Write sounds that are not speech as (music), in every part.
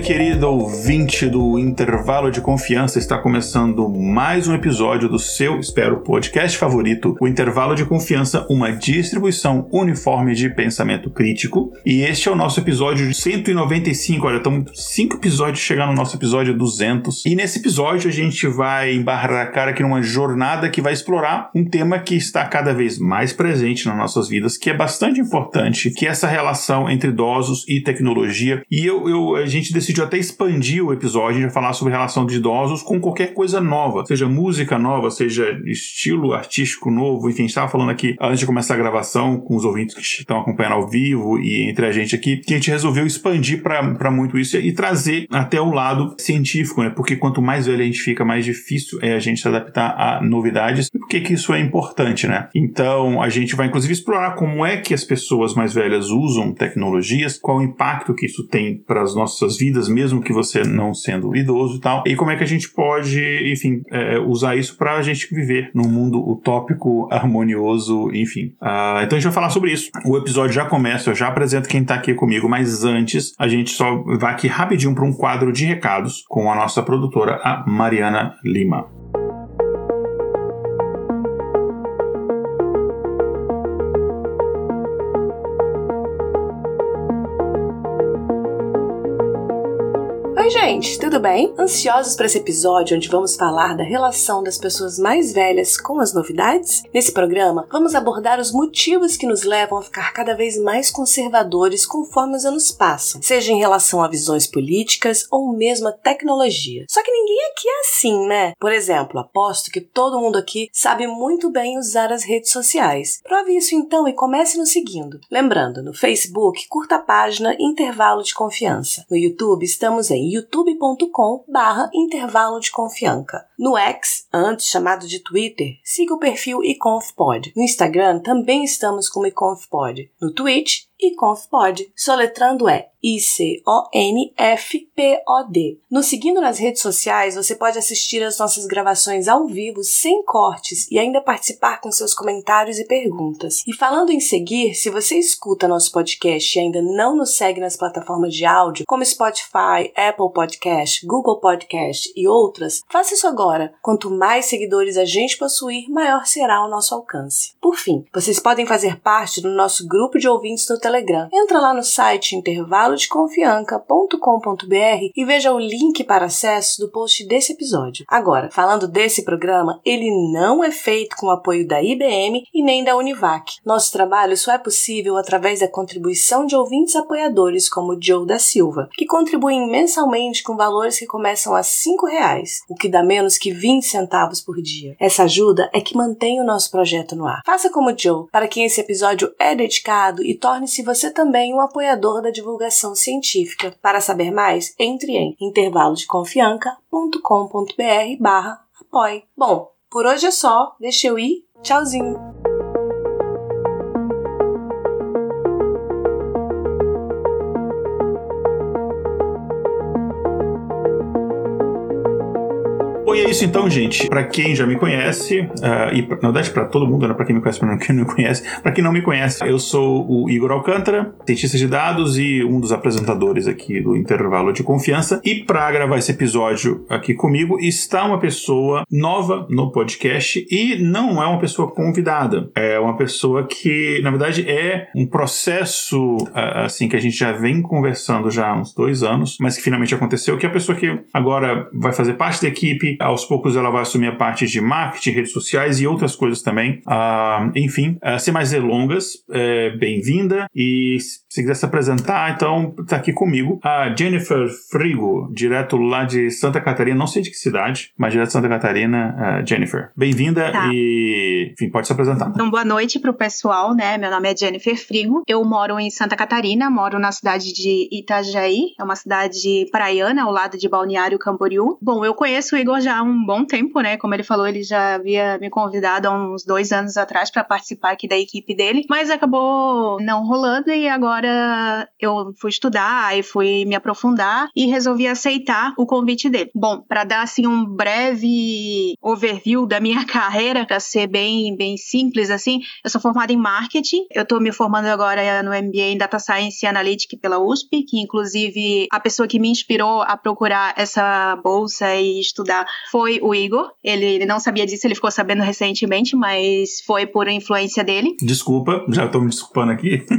Querido e ouvinte do Intervalo de Confiança, está começando mais um episódio do seu, espero, podcast favorito, o Intervalo de Confiança, uma distribuição uniforme de pensamento crítico. E este é o nosso episódio 195. Olha, estamos cinco episódios chegando no nosso episódio 200. E nesse episódio a gente vai embarcar aqui numa jornada que vai explorar um tema que está cada vez mais presente nas nossas vidas, que é bastante importante, que é essa relação entre idosos e tecnologia. E eu, eu gente decidiu até expandir o episódio, a gente vai falar sobre relação de idosos com qualquer coisa nova, seja música nova, seja estilo artístico novo, enfim, estava falando aqui antes de começar a gravação com os ouvintes que estão acompanhando ao vivo e entre a gente aqui, que a gente resolveu expandir para muito isso e trazer até o lado científico, né? Porque quanto mais velho a gente fica, mais difícil é a gente se adaptar a novidades. E por que que isso é importante, né? Então, a gente vai inclusive explorar como é que as pessoas mais velhas usam tecnologias, qual o impacto que isso tem para as nossas suas vidas, mesmo que você não sendo idoso e tal, e como é que a gente pode, enfim, é, usar isso para a gente viver num mundo utópico, harmonioso, enfim. Uh, então a gente vai falar sobre isso. O episódio já começa, eu já apresento quem está aqui comigo, mas antes a gente só vai aqui rapidinho para um quadro de recados com a nossa produtora, a Mariana Lima. Gente, tudo bem? Ansiosos para esse episódio onde vamos falar da relação das pessoas mais velhas com as novidades? Nesse programa, vamos abordar os motivos que nos levam a ficar cada vez mais conservadores conforme os anos passam, seja em relação a visões políticas ou mesmo a tecnologia. Só que ninguém aqui é assim, né? Por exemplo, aposto que todo mundo aqui sabe muito bem usar as redes sociais. Prove isso então e comece nos seguindo. Lembrando, no Facebook, curta a página Intervalo de Confiança. No YouTube, estamos em YouTube youtube.com barra intervalo de confiança. No X, antes chamado de Twitter, siga o perfil iconfpod. No Instagram também estamos como iconfpod. No Twitch, iconfpod. Soletrando é I-C-O-N-F-P-O-D. Nos seguindo nas redes sociais, você pode assistir as nossas gravações ao vivo, sem cortes, e ainda participar com seus comentários e perguntas. E falando em seguir, se você escuta nosso podcast e ainda não nos segue nas plataformas de áudio, como Spotify, Apple Podcast, Google Podcast e outras, faça isso agora. Quanto mais seguidores a gente possuir, maior será o nosso alcance. Por fim, vocês podem fazer parte do nosso grupo de ouvintes no Telegram. Entra lá no site intervalo intervalodeconfianca.com.br e veja o link para acesso do post desse episódio. Agora, falando desse programa, ele não é feito com o apoio da IBM e nem da Univac. Nosso trabalho só é possível através da contribuição de ouvintes apoiadores como Joe da Silva, que contribuem mensalmente com valores que começam a R$ reais, o que dá menos que 20 centavos por dia. Essa ajuda é que mantém o nosso projeto no ar. Faça como Joe, para quem esse episódio é dedicado e torne-se você também um apoiador da divulgação divulgação científica. Para saber mais, entre em intervalodeconfianca.com.br barra apoie. Bom, por hoje é só, deixa eu ir, tchauzinho! Bom, e é isso então, gente. Para quem já me conhece, uh, e na verdade para todo mundo, né? Para quem me conhece, para (laughs) quem não me conhece, para quem não me conhece, eu sou o Igor Alcântara, cientista de dados e um dos apresentadores aqui do Intervalo de Confiança. E para gravar esse episódio aqui comigo está uma pessoa nova no podcast e não é uma pessoa convidada. É uma pessoa que, na verdade, é um processo uh, assim que a gente já vem conversando já há uns dois anos, mas que finalmente aconteceu, que é a pessoa que agora vai fazer parte da equipe aos poucos ela vai assumir a parte de marketing, redes sociais e outras coisas também. Uh, enfim, uh, sem mais delongas, é, bem-vinda e se quiser se apresentar, então tá aqui comigo a Jennifer Frigo, direto lá de Santa Catarina, não sei de que cidade, mas direto de Santa Catarina, uh, Jennifer. Bem-vinda tá. e, enfim, pode se apresentar. Então, boa noite pro pessoal, né? Meu nome é Jennifer Frigo, eu moro em Santa Catarina, moro na cidade de Itajaí, é uma cidade praiana, ao lado de Balneário Camboriú. Bom, eu conheço o Igor já há um bom tempo, né? Como ele falou, ele já havia me convidado há uns dois anos atrás para participar aqui da equipe dele, mas acabou não rolando e agora eu fui estudar e fui me aprofundar e resolvi aceitar o convite dele. Bom, para dar assim um breve overview da minha (laughs) carreira, para ser bem bem simples assim, eu sou formada em marketing. Eu tô me formando agora no MBA em Data Science e Analytics pela USP, que inclusive a pessoa que me inspirou a procurar essa bolsa e estudar foi o Igor. Ele, ele não sabia disso, ele ficou sabendo recentemente, mas foi por influência dele. Desculpa, já tô me desculpando aqui. (laughs)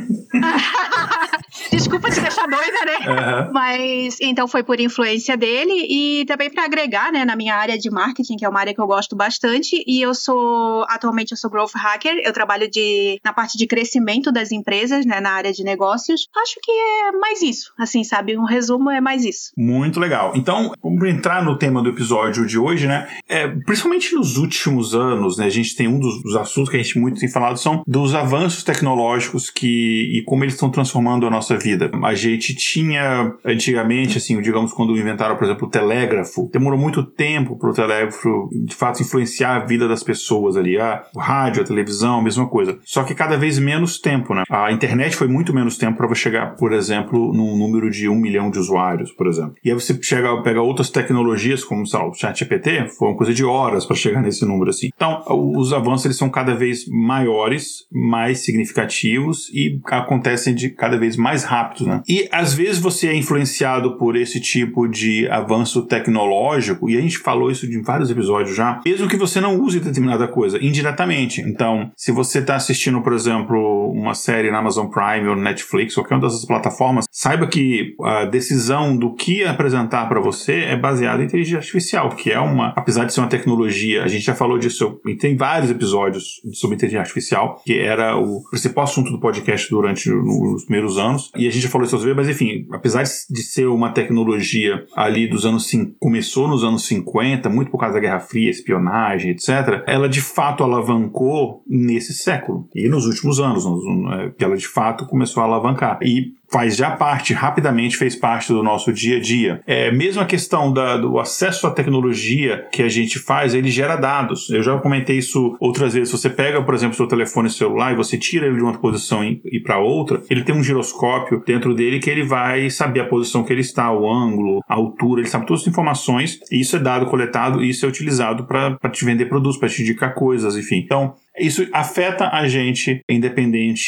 Desculpa te deixar doida, né? Uhum. Mas então foi por influência dele e também para agregar, né, na minha área de marketing, que é uma área que eu gosto bastante. E eu sou atualmente eu sou growth hacker. Eu trabalho de na parte de crescimento das empresas, né, na área de negócios. Acho que é mais isso, assim, sabe? Um resumo é mais isso. Muito legal. Então, vamos entrar no tema do episódio de hoje, né? É, principalmente nos últimos anos, né? A gente tem um dos, dos assuntos que a gente muito tem falado são dos avanços tecnológicos que e como eles estão transformando a nossa vida. A gente tinha antigamente, assim, digamos, quando inventaram, por exemplo, o telégrafo, demorou muito tempo para o telégrafo de fato influenciar a vida das pessoas ali. Ah, o rádio, a televisão, a mesma coisa. Só que cada vez menos tempo, né? A internet foi muito menos tempo para chegar, por exemplo, num número de um milhão de usuários, por exemplo. E aí você chega, pega outras tecnologias, como sei o ChatGPT, foi uma coisa de horas para chegar nesse número assim. Então, os avanços eles são cada vez maiores, mais significativos e acontecem de cada vez mais rápidos, né? E às vezes você é influenciado por esse tipo de avanço tecnológico, e a gente falou isso em vários episódios já, mesmo que você não use determinada coisa, indiretamente. Então, se você está assistindo, por exemplo, uma série na Amazon Prime ou Netflix, qualquer uma dessas plataformas, saiba que a decisão do que apresentar para você é baseada em inteligência artificial, que é uma, apesar de ser uma tecnologia, a gente já falou disso, tem vários episódios sobre inteligência artificial, que era o principal assunto do podcast durante os primeiros anos, e a gente já falou isso às vezes, mas enfim, apesar de ser uma tecnologia ali dos anos, começou nos anos 50, muito por causa da Guerra Fria, espionagem, etc., ela de fato alavancou nesse século, e nos últimos anos, é, que ela de fato começou a alavancar. E faz já parte, rapidamente fez parte do nosso dia a dia. É, mesmo a questão da, do acesso à tecnologia que a gente faz, ele gera dados. Eu já comentei isso outras vezes. Você pega, por exemplo, seu telefone celular e você tira ele de uma posição e, para outra, ele tem um giroscópio dentro dele que ele vai saber a posição que ele está, o ângulo, a altura, ele sabe todas as informações e isso é dado coletado e isso é utilizado para te vender produtos, para te indicar coisas, enfim. Então, isso afeta a gente, independente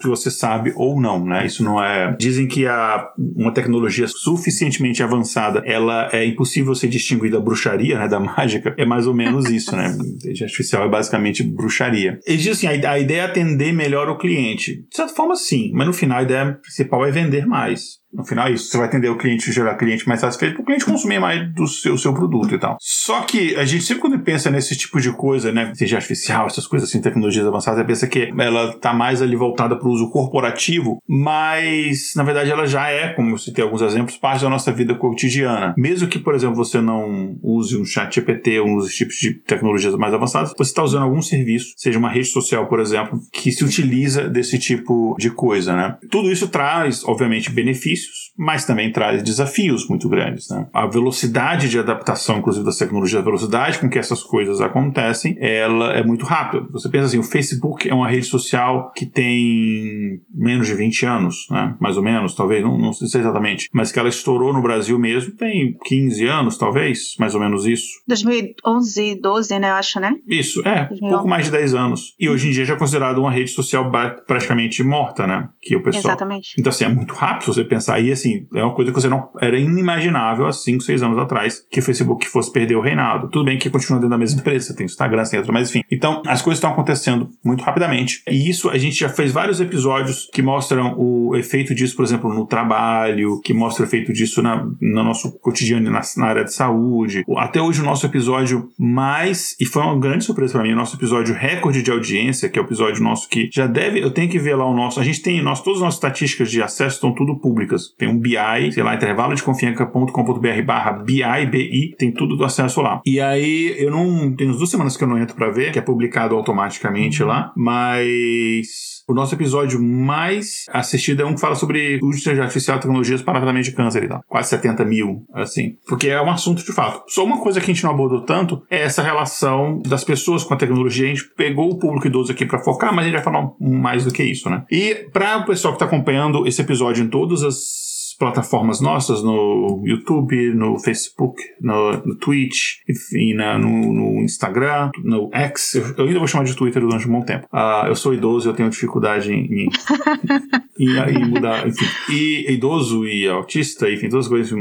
se você sabe ou não, né? Isso não é. Dizem que a, uma tecnologia suficientemente avançada, ela é impossível ser distinguida da bruxaria, né? Da mágica. É mais ou menos (laughs) isso, né? Inteligência artificial é basicamente bruxaria. Eles dizem assim: a, a ideia é atender melhor o cliente. De certa forma, sim, mas no final a ideia principal é vender mais. No final é isso. Você vai atender o cliente, gerar cliente mais satisfeito, para o cliente consumir mais do seu, seu produto e tal. Só que a gente sempre quando pensa nesse tipo de coisa, né, seja artificial, essas coisas assim, tecnologias avançadas, pensa que ela tá mais ali voltada para o uso corporativo, mas na verdade ela já é, como eu citei alguns exemplos, parte da nossa vida cotidiana. Mesmo que, por exemplo, você não use um chat GPT ou um dos tipos de tecnologias mais avançadas, você está usando algum serviço, seja uma rede social, por exemplo, que se utiliza desse tipo de coisa, né? Tudo isso traz, obviamente, benefícios benefícios, mas também traz desafios muito grandes. Né? A velocidade de adaptação, inclusive das tecnologias, a velocidade com que essas coisas acontecem, ela é muito rápida. Você pensa assim, o Facebook é uma rede social que tem menos de 20 anos, né? mais ou menos, talvez, não, não sei exatamente, mas que ela estourou no Brasil mesmo tem 15 anos, talvez, mais ou menos isso. 2011, 12, né, eu acho, né? Isso, é, 2011. pouco mais de 10 anos. E hoje em dia já é considerado uma rede social praticamente morta, né? Que o pessoal... Exatamente. Então, assim, é muito rápido você pensar Aí, assim, é uma coisa que você não. Era inimaginável há 5, 6 anos atrás que o Facebook fosse perder o reinado. Tudo bem que continua dentro da mesma empresa, tem Instagram, tem outro, mas enfim. Então, as coisas estão acontecendo muito rapidamente. E isso a gente já fez vários episódios que mostram o efeito disso, por exemplo, no trabalho, que mostra o efeito disso na, no nosso cotidiano na, na área de saúde. Até hoje, o nosso episódio mais, e foi uma grande surpresa para mim, o nosso episódio recorde de audiência, que é o episódio nosso que já deve, eu tenho que ver lá o nosso, a gente tem, nós, todas as nossas estatísticas de acesso estão tudo públicas. Tem um BI, sei lá, intervalo de confiança.com.br barra BI, BI, tem tudo do acesso lá. E aí, eu não, tem duas semanas que eu não entro para ver, que é publicado automaticamente lá, mas o nosso episódio mais assistido é um que fala sobre uso de artificial, tecnologias para tratamento de câncer e tal. Quase 70 mil, assim. Porque é um assunto de fato. Só uma coisa que a gente não abordou tanto é essa relação das pessoas com a tecnologia. A gente pegou o público idoso aqui para focar, mas a gente vai falar mais do que isso, né? E para o pessoal que está acompanhando esse episódio em todas as plataformas nossas, no YouTube, no Facebook, no, no Twitch, enfim, na, no, no, Instagram, no X. Eu, eu, ainda vou chamar de Twitter durante um bom tempo. Uh, eu sou idoso, eu tenho dificuldade em, em, (laughs) em, em mudar, enfim. E idoso e autista, enfim, todas as coisas,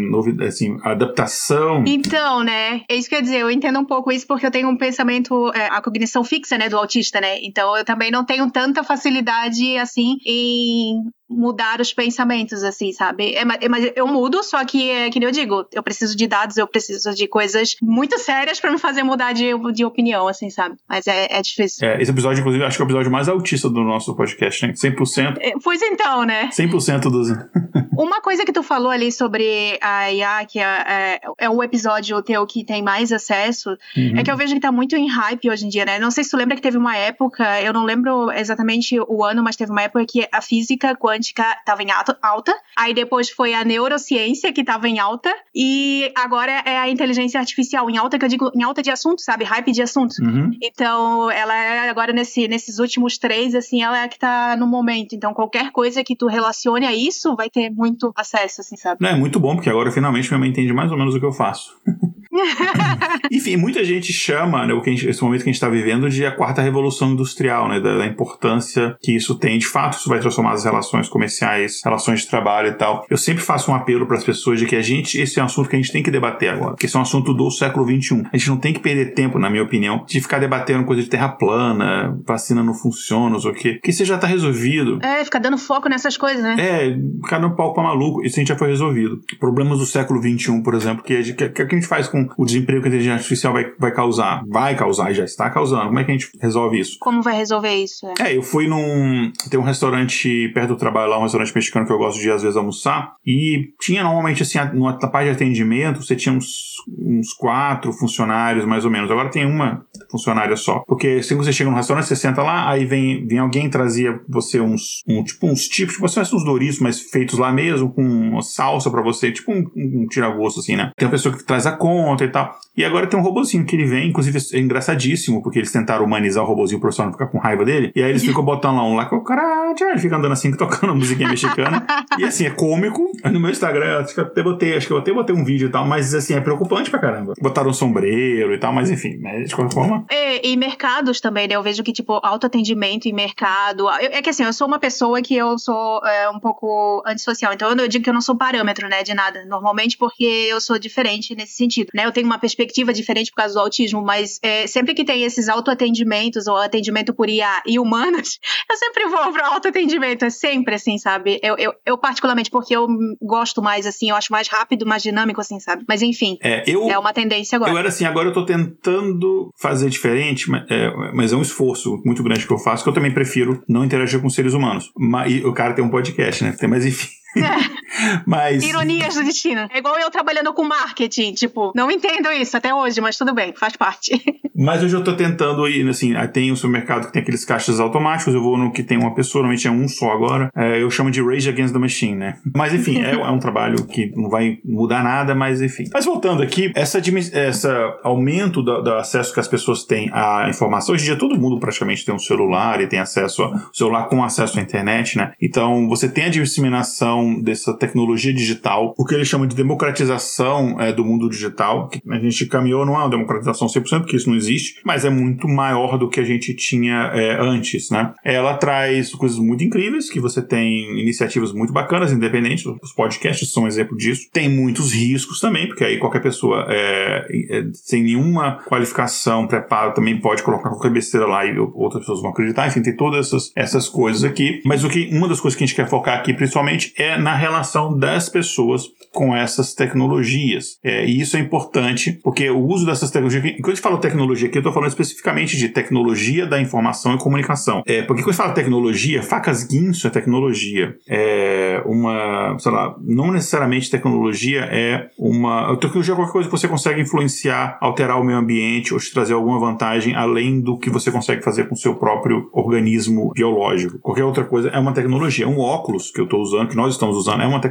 assim, adaptação. Então, né, é isso que eu ia dizer, eu entendo um pouco isso porque eu tenho um pensamento, é, a cognição fixa, né, do autista, né, então eu também não tenho tanta facilidade, assim, em mudar os pensamentos, assim, sabe? É, mas eu mudo, só que é que nem eu digo, eu preciso de dados, eu preciso de coisas muito sérias para me fazer mudar de, de opinião, assim, sabe? Mas é, é difícil. É, esse episódio, inclusive, acho que é o episódio mais autista do nosso podcast, né? 100%. É, pois então, né? 100% dos. (laughs) Uma coisa que tu falou ali sobre a IA, que é, é, é o episódio teu que tem mais acesso, uhum. é que eu vejo que tá muito em hype hoje em dia, né? Não sei se tu lembra que teve uma época, eu não lembro exatamente o ano, mas teve uma época que a física quântica estava em alta, aí depois foi a neurociência que estava em alta, e agora é a inteligência artificial em alta, que eu digo em alta de assunto, sabe? Hype de assunto. Uhum. Então, ela é agora nesse, nesses últimos três, assim, ela é a que tá no momento. Então, qualquer coisa que tu relacione a isso vai ter muito acesso, assim, sabe? Não, é muito bom, porque agora finalmente minha mãe entende mais ou menos o que eu faço. (laughs) (laughs) Enfim, muita gente chama né, o que gente, esse momento que a gente está vivendo de a quarta revolução industrial, né, da, da, importância que isso tem. De fato, isso vai transformar as relações comerciais, relações de trabalho e tal. Eu sempre faço um apelo para as pessoas de que a gente, esse é um assunto que a gente tem que debater agora, que esse é um assunto do século XXI. A gente não tem que perder tempo, na minha opinião, de ficar debatendo coisa de terra plana, vacina não funciona, ou o quê. Porque isso já está resolvido. É, ficar dando foco nessas coisas, né? É, ficar dando palco pra maluco. Isso a gente já foi resolvido. Problemas do século XXI, por exemplo, que, que, que a gente faz com o desemprego que a inteligência artificial vai, vai causar? Vai causar, já está causando. Como é que a gente resolve isso? Como vai resolver isso? É, é eu fui num. Tem um restaurante perto do trabalho lá, um restaurante mexicano que eu gosto de às vezes almoçar. E tinha normalmente, assim, na parte de atendimento, você tinha uns, uns quatro funcionários mais ou menos. Agora tem uma funcionária só. Porque se você chega no restaurante, você senta lá, aí vem, vem alguém trazia você uns. Um, tipo uns tipos, tipo, você uns Doritos, mas feitos lá mesmo, com uma salsa para você, tipo um, um tira-gosto, assim, né? Tem uma pessoa que traz a conta e tal. E agora tem um robozinho que ele vem, inclusive é engraçadíssimo, porque eles tentaram humanizar o robozinho pro pessoal não ficar com raiva dele. E aí eles ficam botando lá um lá que o cara já fica andando assim, tocando (laughs) musiquinha mexicana. e assim, é cômico. No meu Instagram, acho que eu até botei, acho que eu até botei um vídeo e tal, mas assim, é preocupante pra caramba. Botaram um sombreiro e tal, mas enfim, né, de qualquer forma. E, e mercados também, né? Eu vejo que, tipo, autoatendimento em mercado. é que assim, eu sou uma pessoa que eu sou é, um pouco antissocial. Então eu digo que eu não sou parâmetro, né, de nada. Normalmente porque eu sou diferente nesse sentido, né? Eu tenho uma perspectiva diferente por causa do autismo, mas é, sempre que tem esses autoatendimentos ou atendimento por IA e humanos, (laughs) eu sempre vou para autoatendimento, é sempre assim, sabe? Eu, eu, eu, particularmente, porque eu gosto mais assim, eu acho mais rápido, mais dinâmico, assim, sabe? Mas enfim, é, eu, é uma tendência agora. Eu era assim, agora eu tô tentando fazer diferente, mas é, mas é um esforço muito grande que eu faço, que eu também prefiro não interagir com seres humanos. Mas, e o cara tem um podcast, né? Mas enfim. (laughs) mas... Ironias do destino. É igual eu trabalhando com marketing, tipo, não entendo isso até hoje, mas tudo bem, faz parte. (laughs) mas hoje eu tô tentando ir, assim, tem o um supermercado que tem aqueles caixas automáticos, eu vou no que tem uma pessoa, normalmente é um só agora, é, eu chamo de Rage Against the Machine, né? Mas enfim, é, é, um trabalho que não vai mudar nada, mas enfim. Mas voltando aqui, essa, essa aumento do, do acesso que as pessoas têm à informação, hoje em dia todo mundo praticamente tem um celular e tem acesso ao celular com acesso à internet, né? Então você tem a disseminação dessa tecnologia tecnologia digital, o que ele chama de democratização é, do mundo digital, a gente caminhou não é uma democratização 100%, porque isso não existe, mas é muito maior do que a gente tinha é, antes, né? Ela traz coisas muito incríveis, que você tem iniciativas muito bacanas, independentes, os podcasts são um exemplo disso. Tem muitos riscos também, porque aí qualquer pessoa é, é, sem nenhuma qualificação, preparo, também pode colocar qualquer besteira lá e outras pessoas vão acreditar, enfim, tem todas essas, essas coisas aqui. Mas o que uma das coisas que a gente quer focar aqui, principalmente, é na relação das pessoas com essas tecnologias. É, e isso é importante, porque o uso dessas tecnologias. Quando a gente fala tecnologia aqui, eu estou falando especificamente de tecnologia da informação e comunicação. É, porque quando a gente fala tecnologia, facas guinso é tecnologia. É uma, sei lá, não necessariamente tecnologia é uma. Tecnologia é qualquer coisa que você consegue influenciar, alterar o meio ambiente ou te trazer alguma vantagem além do que você consegue fazer com o seu próprio organismo biológico. Qualquer outra coisa é uma tecnologia. Um óculos que eu estou usando, que nós estamos usando, é uma tecnologia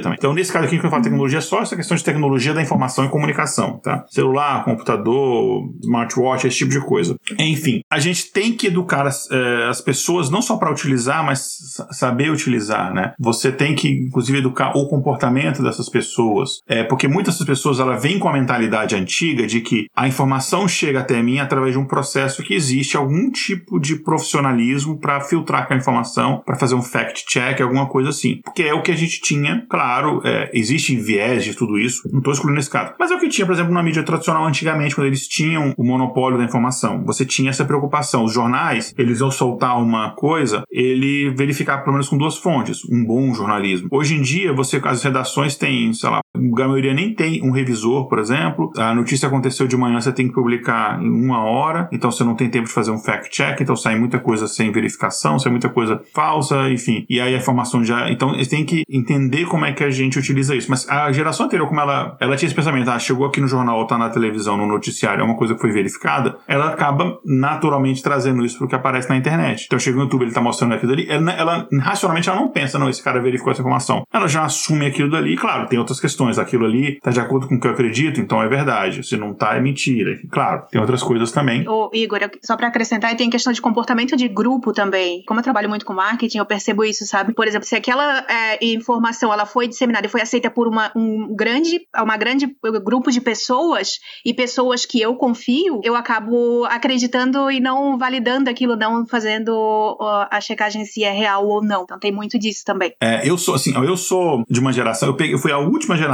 também. Então, nesse caso aqui, quando eu falo tecnologia, é só essa questão de tecnologia da informação e comunicação, tá? Celular, computador, smartwatch, esse tipo de coisa. Enfim, a gente tem que educar as, eh, as pessoas não só para utilizar, mas saber utilizar, né? Você tem que, inclusive, educar o comportamento dessas pessoas, é, porque muitas dessas pessoas ela vêm com a mentalidade antiga de que a informação chega até mim através de um processo que existe algum tipo de profissionalismo para filtrar aquela informação, para fazer um fact check, alguma coisa assim. Porque é o que a gente tinha, claro, é, existe viés de tudo isso, não estou excluindo esse caso, mas é o que tinha, por exemplo, na mídia tradicional antigamente, quando eles tinham o monopólio da informação. Você tinha essa preocupação. Os jornais, eles iam soltar uma coisa, ele verificar pelo menos com duas fontes, um bom jornalismo. Hoje em dia, você as redações têm, sei lá, a maioria nem tem um revisor, por exemplo. A notícia aconteceu de manhã, você tem que publicar em uma hora, então você não tem tempo de fazer um fact-check, então sai muita coisa sem verificação, sai muita coisa falsa, enfim. E aí a informação já. Então eles têm que entender como é que a gente utiliza isso. Mas a geração anterior, como ela, ela tinha esse pensamento, ah, chegou aqui no jornal, tá na televisão, no noticiário, é uma coisa que foi verificada, ela acaba naturalmente trazendo isso pro que aparece na internet. Então chega no YouTube, ele tá mostrando aquilo ali, ela, ela racionalmente ela não pensa, não, esse cara verificou essa informação. Ela já assume aquilo dali, claro, tem outras questões, aquilo ali tá de acordo com o que eu acredito, então é verdade. Se não tá, é mentira. Claro, tem outras coisas também. Ô, Igor, só para acrescentar, tem questão de comportamento de grupo também. Como eu trabalho muito com marketing, eu percebo isso, sabe? Por exemplo, se aquela é, informação ela foi disseminada e foi aceita por uma, um grande, uma grande grupo de pessoas e pessoas que eu confio, eu acabo acreditando e não validando aquilo, não fazendo uh, a checagem se é real ou não. Então tem muito disso também. É, eu sou assim, eu sou de uma geração, eu, peguei, eu fui a última geração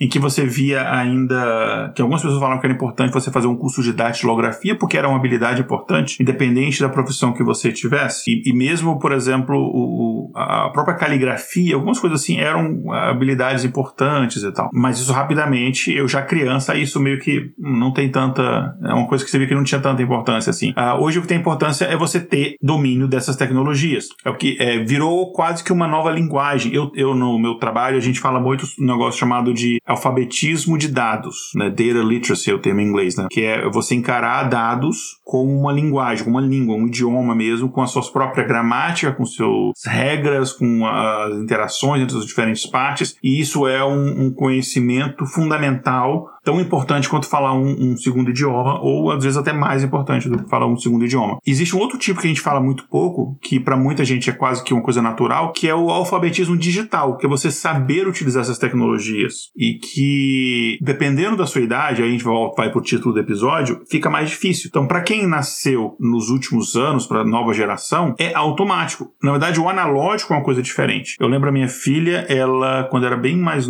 em que você via ainda que algumas pessoas falavam que era importante você fazer um curso de datilografia porque era uma habilidade importante, independente da profissão que você tivesse. E, e mesmo, por exemplo, o, a própria caligrafia, algumas coisas assim eram habilidades importantes e tal. Mas isso rapidamente, eu já criança, isso meio que não tem tanta. É uma coisa que você vê que não tinha tanta importância assim. Uh, hoje o que tem importância é você ter domínio dessas tecnologias. É o que é, virou quase que uma nova linguagem. Eu, eu, no meu trabalho, a gente fala muito um negócio chamado de alfabetismo de dados, né? Data literacy é o termo em inglês, né? Que é você encarar dados como uma linguagem, uma língua, um idioma mesmo, com a sua própria gramática, com suas regras, com as interações entre as diferentes partes. E isso é um, um conhecimento fundamental tão importante quanto falar um, um, segundo idioma, ou às vezes até mais importante do que falar um segundo idioma. Existe um outro tipo que a gente fala muito pouco, que para muita gente é quase que uma coisa natural, que é o alfabetismo digital, que é você saber utilizar essas tecnologias. E que, dependendo da sua idade, a gente vai para o título do episódio, fica mais difícil. Então, para quem nasceu nos últimos anos, para a nova geração, é automático. Na verdade, o analógico é uma coisa diferente. Eu lembro a minha filha, ela, quando era bem mais.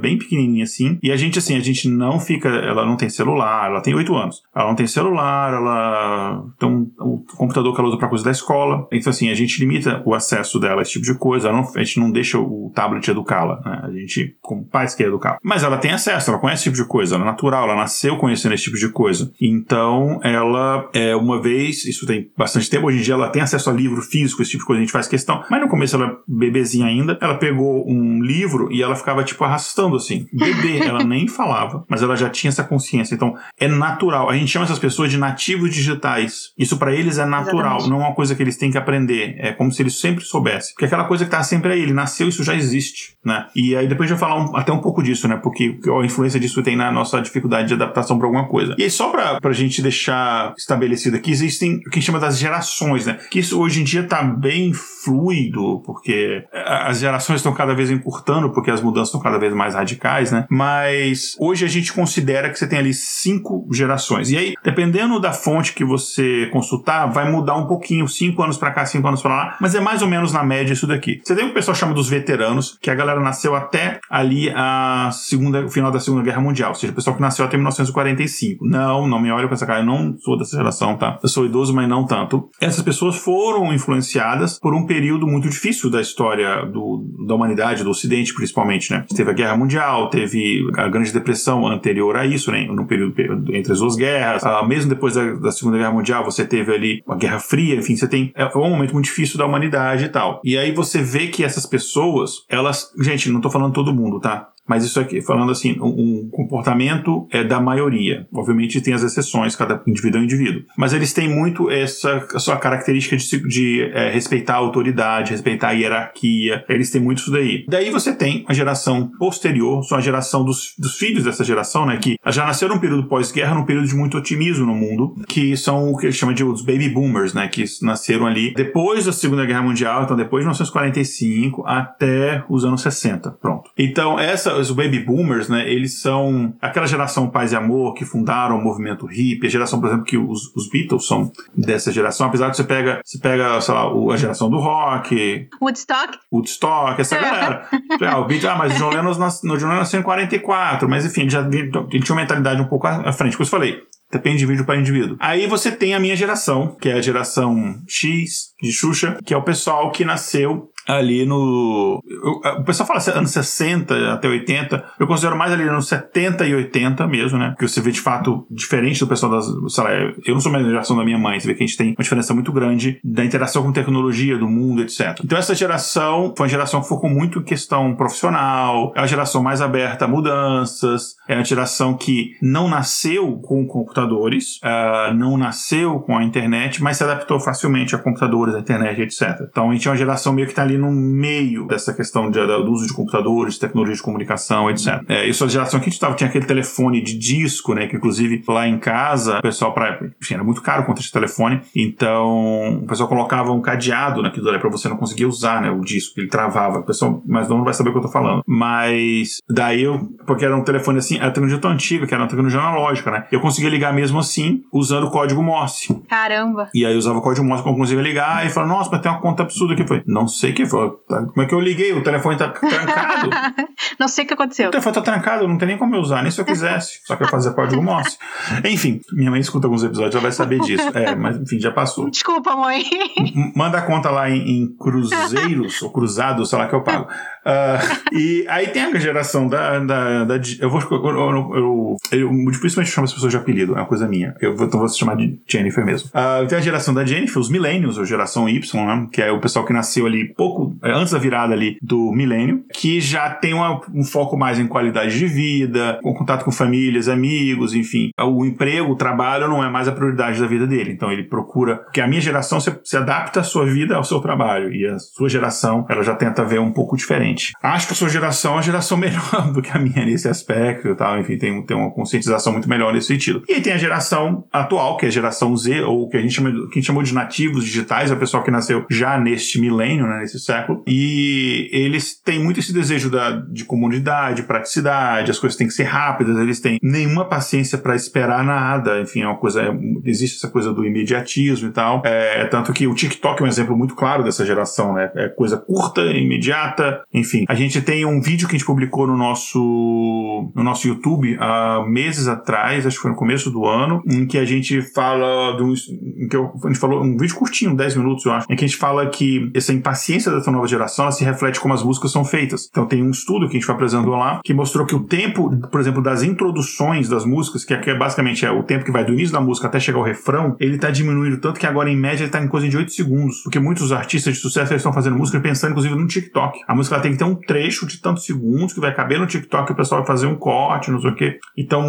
Bem pequenininha assim, e a gente, assim, a gente não fica, ela não tem celular, ela tem 8 anos. Ela não tem celular, ela tem um, o computador que ela usa para coisa da escola. Então, assim, a gente limita o acesso dela a esse tipo de coisa. Não, a gente não deixa o tablet educá-la, né? A gente, como pais, quer educar. Mas ela tem acesso, ela conhece esse tipo de coisa, ela é natural, ela nasceu conhecendo esse tipo de coisa. Então, ela, é, uma vez, isso tem bastante tempo, hoje em dia ela tem acesso a livro físico, esse tipo de coisa, a gente faz questão. Mas no começo ela, bebezinha ainda, ela pegou um livro e ela ficava, tipo, arrastando assim. Bebê, (laughs) ela nem falava mas ela já tinha essa consciência. Então, é natural. A gente chama essas pessoas de nativos digitais. Isso para eles é natural, Exatamente. não é uma coisa que eles têm que aprender. É como se eles sempre soubessem. Porque aquela coisa que tá sempre aí, ele nasceu, isso já existe, né? E aí depois a gente vai falar um, até um pouco disso, né? Porque a influência disso tem na nossa dificuldade de adaptação para alguma coisa. E aí, só pra, pra gente deixar está estabelecido aqui, existem o que chama das gerações, né? Que isso hoje em dia está bem fluido, porque as gerações estão cada vez encurtando, porque as mudanças estão cada vez mais radicais, né? Mas hoje a gente considera que você tem ali cinco gerações. E aí, dependendo da fonte que você consultar, vai mudar um pouquinho, cinco anos para cá, cinco anos para lá, mas é mais ou menos na média isso daqui. Você tem o que o pessoal chama dos veteranos, que a galera nasceu até ali a segunda, o final da Segunda Guerra Mundial, ou seja, o pessoal que nasceu até 1945. Não, não me olhe com essa cara, eu não sou dessa geração, tá? Eu sou idoso, mas não tanto. Essas pessoas foram influenciadas por um período muito difícil da história do, da humanidade, do Ocidente principalmente, né? Teve a Guerra Mundial, teve a Grande Depressão anterior a isso, né? No período entre as duas guerras. Uh, mesmo depois da, da, Segunda Guerra Mundial, você teve ali a Guerra Fria, enfim, você tem. É um momento muito difícil da humanidade e tal. E aí você vê que essas pessoas, elas. Gente, não tô falando todo mundo, tá? Mas isso aqui, falando assim, um, comportamento é da maioria. Obviamente tem as exceções, cada indivíduo é um indivíduo. Mas eles têm muito essa, sua característica de, de é, respeitar a autoridade, respeitar a hierarquia. Eles têm muito isso daí. Daí você tem a geração posterior, são a geração dos, dos filhos dessa geração, né? Que já nasceram num período pós-guerra, num período de muito otimismo no mundo, que são o que eles chamam de os baby boomers, né? Que nasceram ali depois da Segunda Guerra Mundial, então depois de 1945 até os anos 60. Pronto. Então, essa os baby boomers, né, eles são aquela geração paz e amor que fundaram o movimento hippie, a geração, por exemplo, que os, os Beatles são dessa geração, apesar de você pega, você pega, sei lá, a geração do rock, Woodstock, Woodstock, essa galera. ah, o Beatles, ah, mas o John Lennon, no John Lennon nasceu em 44, mas enfim, ele já ele tinha uma mentalidade um pouco à frente, como eu falei. Depende de indivíduo para indivíduo. Aí você tem a minha geração, que é a geração X de Xuxa, que é o pessoal que nasceu ali no. o pessoal fala anos 60 até 80. Eu considero mais ali nos 70 e 80 mesmo, né? Porque você vê de fato diferente do pessoal das. Sei lá, eu não sou mais da geração da minha mãe. Você vê que a gente tem uma diferença muito grande da interação com tecnologia, do mundo, etc. Então essa geração foi uma geração que focou muito em questão profissional, é uma geração mais aberta a mudanças, é uma geração que não nasceu com computadores, uh, não nasceu com a internet, mas se adaptou facilmente a computadores, a internet, etc. Então a gente é uma geração meio que está ali ali no meio dessa questão de, do uso de computadores, tecnologia de comunicação, etc. É, isso a geração que a gente tava, tinha aquele telefone de disco, né? Que inclusive lá em casa, o pessoal, pra, enfim, era muito caro quanto esse telefone, então o pessoal colocava um cadeado naquilo ali pra você não conseguir usar, né? O disco, ele travava. O pessoal mais não vai saber o que eu tô falando. Mas daí eu, porque era um telefone assim, a tecnologia tão antiga, que era uma tecnologia analógica, né? Eu conseguia ligar mesmo assim, usando o código Morse. Caramba! E aí eu usava o código Morse quando eu conseguia ligar, e falava, nossa, mas tem uma conta absurda aqui. Foi, não sei que falou, como é que eu liguei? O telefone tá trancado. (laughs) não sei o que aconteceu. O telefone tá trancado, não tem nem como eu usar, nem se eu quisesse. Só que eu fazer código Morse. Enfim, minha mãe escuta alguns episódios, ela vai saber disso. É, mas enfim, já passou. Desculpa, mãe. Manda a conta lá em, em cruzeiros, ou cruzados, sei lá que eu pago. Uh, e aí tem a geração da. da, da eu vou. Eu, eu, eu, dificilmente chamo as pessoas de apelido, é uma coisa minha. Eu então vou se chamar de Jennifer mesmo. Uh, tem a geração da Jennifer, os Millennials, ou geração Y, né? Que é o pessoal que nasceu ali pouco é, antes da virada ali do milênio, que já tem uma, um foco mais em qualidade de vida, com contato com famílias, amigos, enfim. O emprego, o trabalho não é mais a prioridade da vida dele. Então ele procura. Porque a minha geração se, se adapta a sua vida ao seu trabalho. E a sua geração, ela já tenta ver um pouco diferente. Acho que a sua geração é uma geração (laughs) melhor do que a minha nesse aspecto e tal. Enfim, tem, tem uma conscientização muito melhor nesse sentido. E aí tem a geração atual, que é a geração Z, ou que a gente, chama, que a gente chamou de nativos digitais, é o pessoal que nasceu já neste milênio, né, nesse século. E eles têm muito esse desejo da, de comunidade, praticidade, as coisas têm que ser rápidas, eles têm nenhuma paciência para esperar nada. Enfim, é uma coisa. É, existe essa coisa do imediatismo e tal. É, tanto que o TikTok é um exemplo muito claro dessa geração, né? É coisa curta, imediata, enfim enfim, a gente tem um vídeo que a gente publicou no nosso, no nosso YouTube há meses atrás, acho que foi no começo do ano, em que a gente fala de um, em que eu, a gente falou um vídeo curtinho, 10 minutos, eu acho, em que a gente fala que essa impaciência dessa nova geração se reflete como as músicas são feitas. Então tem um estudo que a gente apresentou lá que mostrou que o tempo, por exemplo, das introduções das músicas, que é basicamente é o tempo que vai do início da música até chegar ao refrão, ele tá diminuindo tanto que agora em média ele tá em coisa de 8 segundos, porque muitos artistas de sucesso estão fazendo música pensando inclusive no TikTok. A música tem que ter um trecho de tantos segundos que vai caber no TikTok, o pessoal vai fazer um corte, não sei o quê. Então,